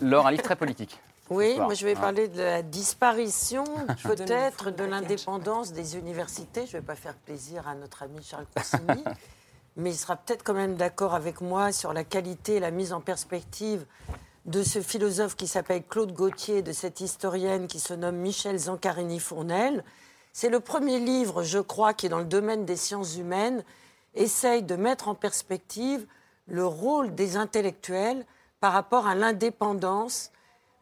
Laure, un livre très politique. Oui, moi je vais hein. parler de la disparition peut-être de l'indépendance des universités. Je ne vais pas faire plaisir à notre ami Charles Consigny, mais il sera peut-être quand même d'accord avec moi sur la qualité et la mise en perspective de ce philosophe qui s'appelle Claude Gauthier, de cette historienne qui se nomme Michel Zancarini-Fournel. C'est le premier livre, je crois, qui dans le domaine des sciences humaines, essaye de mettre en perspective le rôle des intellectuels par rapport à l'indépendance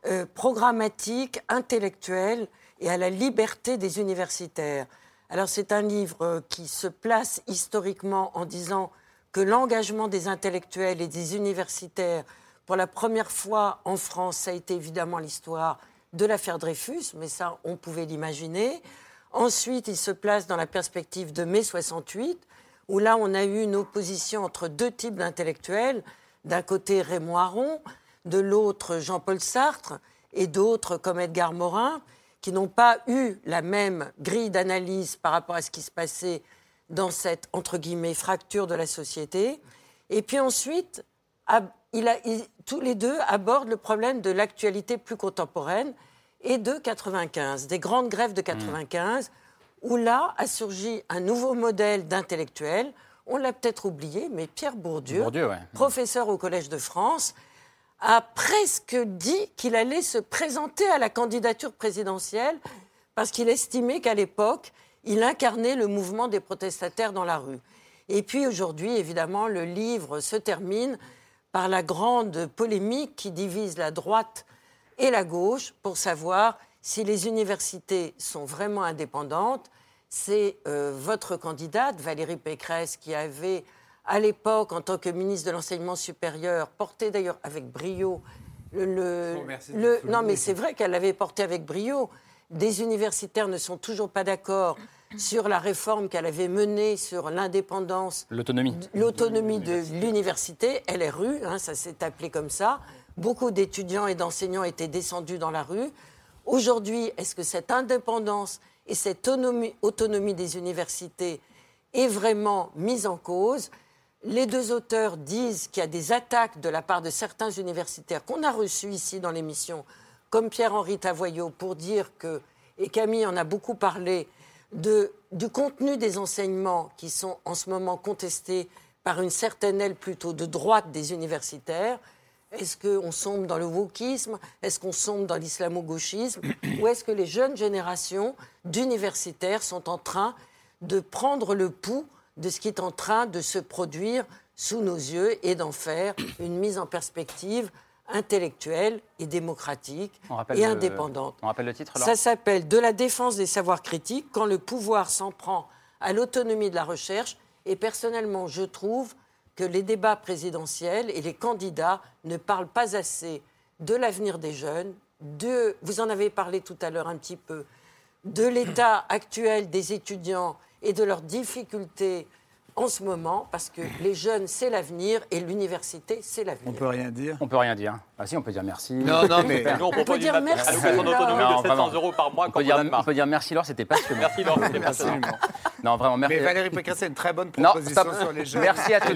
euh, programmatique, intellectuelle et à la liberté des universitaires. Alors c'est un livre euh, qui se place historiquement en disant que l'engagement des intellectuels et des universitaires, pour la première fois en France, ça a été évidemment l'histoire de l'affaire Dreyfus, mais ça, on pouvait l'imaginer. Ensuite, il se place dans la perspective de mai 68, où là, on a eu une opposition entre deux types d'intellectuels. D'un côté, Raymond Aron, de l'autre, Jean-Paul Sartre, et d'autres comme Edgar Morin, qui n'ont pas eu la même grille d'analyse par rapport à ce qui se passait dans cette, entre guillemets, fracture de la société. Et puis ensuite, il a, tous les deux abordent le problème de l'actualité plus contemporaine et de 95, des grandes grèves de 95, où là a surgi un nouveau modèle d'intellectuel. On l'a peut-être oublié, mais Pierre Bourdieu, professeur au Collège de France, a presque dit qu'il allait se présenter à la candidature présidentielle parce qu'il estimait qu'à l'époque, il incarnait le mouvement des protestataires dans la rue. Et puis aujourd'hui, évidemment, le livre se termine par la grande polémique qui divise la droite et la gauche pour savoir si les universités sont vraiment indépendantes. C'est euh, votre candidate, Valérie Pécresse, qui avait à l'époque, en tant que ministre de l'Enseignement supérieur, porté d'ailleurs avec brio le. non, mais c'est vrai qu'elle l'avait porté avec brio. Des universitaires ne sont toujours pas d'accord sur la réforme qu'elle avait menée sur l'indépendance. L'autonomie. L'autonomie de l'université, LRU, hein, ça s'est appelé comme ça. Beaucoup d'étudiants et d'enseignants étaient descendus dans la rue. Aujourd'hui, est-ce que cette indépendance et cette autonomie, autonomie des universités est vraiment mise en cause? Les deux auteurs disent qu'il y a des attaques de la part de certains universitaires qu'on a reçus ici dans l'émission, comme Pierre-Henri Tavoyot, pour dire que, et Camille en a beaucoup parlé, de, du contenu des enseignements qui sont en ce moment contestés par une certaine aile plutôt de droite des universitaires. Est-ce qu'on sombre dans le wokisme? Est-ce qu'on sombre dans l'islamo-gauchisme? Ou est-ce que les jeunes générations d'universitaires sont en train de prendre le pouls de ce qui est en train de se produire sous nos yeux et d'en faire une mise en perspective intellectuelle et démocratique et indépendante. On rappelle le titre Ça s'appelle De la défense des savoirs critiques quand le pouvoir s'en prend à l'autonomie de la recherche. Et personnellement, je trouve que les débats présidentiels et les candidats ne parlent pas assez de l'avenir des jeunes, de, vous en avez parlé tout à l'heure un petit peu, de l'état actuel des étudiants et de leurs difficultés en ce moment, parce que les jeunes, c'est l'avenir et l'université, c'est l'avenir. On peut rien dire. On peut rien dire. Ah si, on peut dire merci. Non, non, mais on, peut dire merci. À l'occasion d'autonomie de 700 euros par mois. On peut, dire, on peut dire merci Laure, c'était passionnant. Merci Laure, c'était passionnant. Non, vraiment, merci. Mais Valérie Pécresse, c'est une très bonne proposition sur les jeunes. Merci à tous.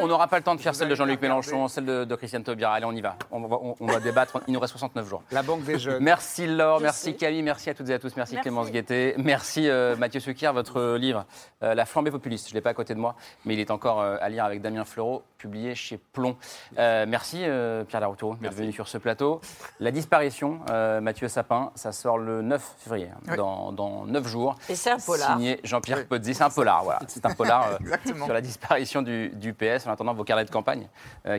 on n'aura pas le temps de faire celle de Jean-Luc Mélenchon, celle de, Christiane Taubira. Allez, on y va. On va, on va débattre. Il nous reste 69 jours. La Banque des Jeunes. Merci Laure, merci Camille, merci à toutes et à tous. Merci Clémence Guettet. Merci euh, Mathieu Suquier, votre livre euh, La flambée populiste. Je ne l'ai pas à côté de moi mais il est encore euh, à lire avec Damien Fleureau, publié chez Plomb. Euh, merci euh, Pierre Larouteau d'être venu sur ce plateau. La disparition, Mathieu Sapin, ça sort le 9 février, hein, dans, dans 9 jours. Et c'est un polar. Signé Jean-Pierre Pozzi. C'est un polar, voilà. C'est un polar sur la disparition du, du, PS, en attendant vos carnets de campagne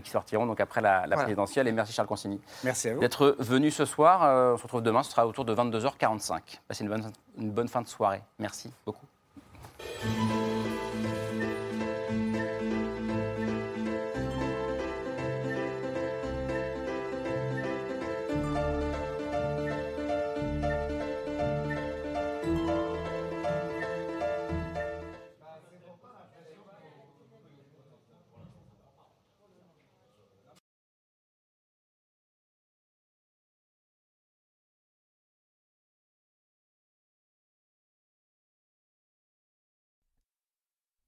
qui sortiront donc après la, présidentielle. Et merci Charles Consigny. Merci à vous. D'être venu ce soir. on se retrouve demain, ce sera autour de 22h45. Passez une bonne, une bonne fin de soirée. Merci beaucoup.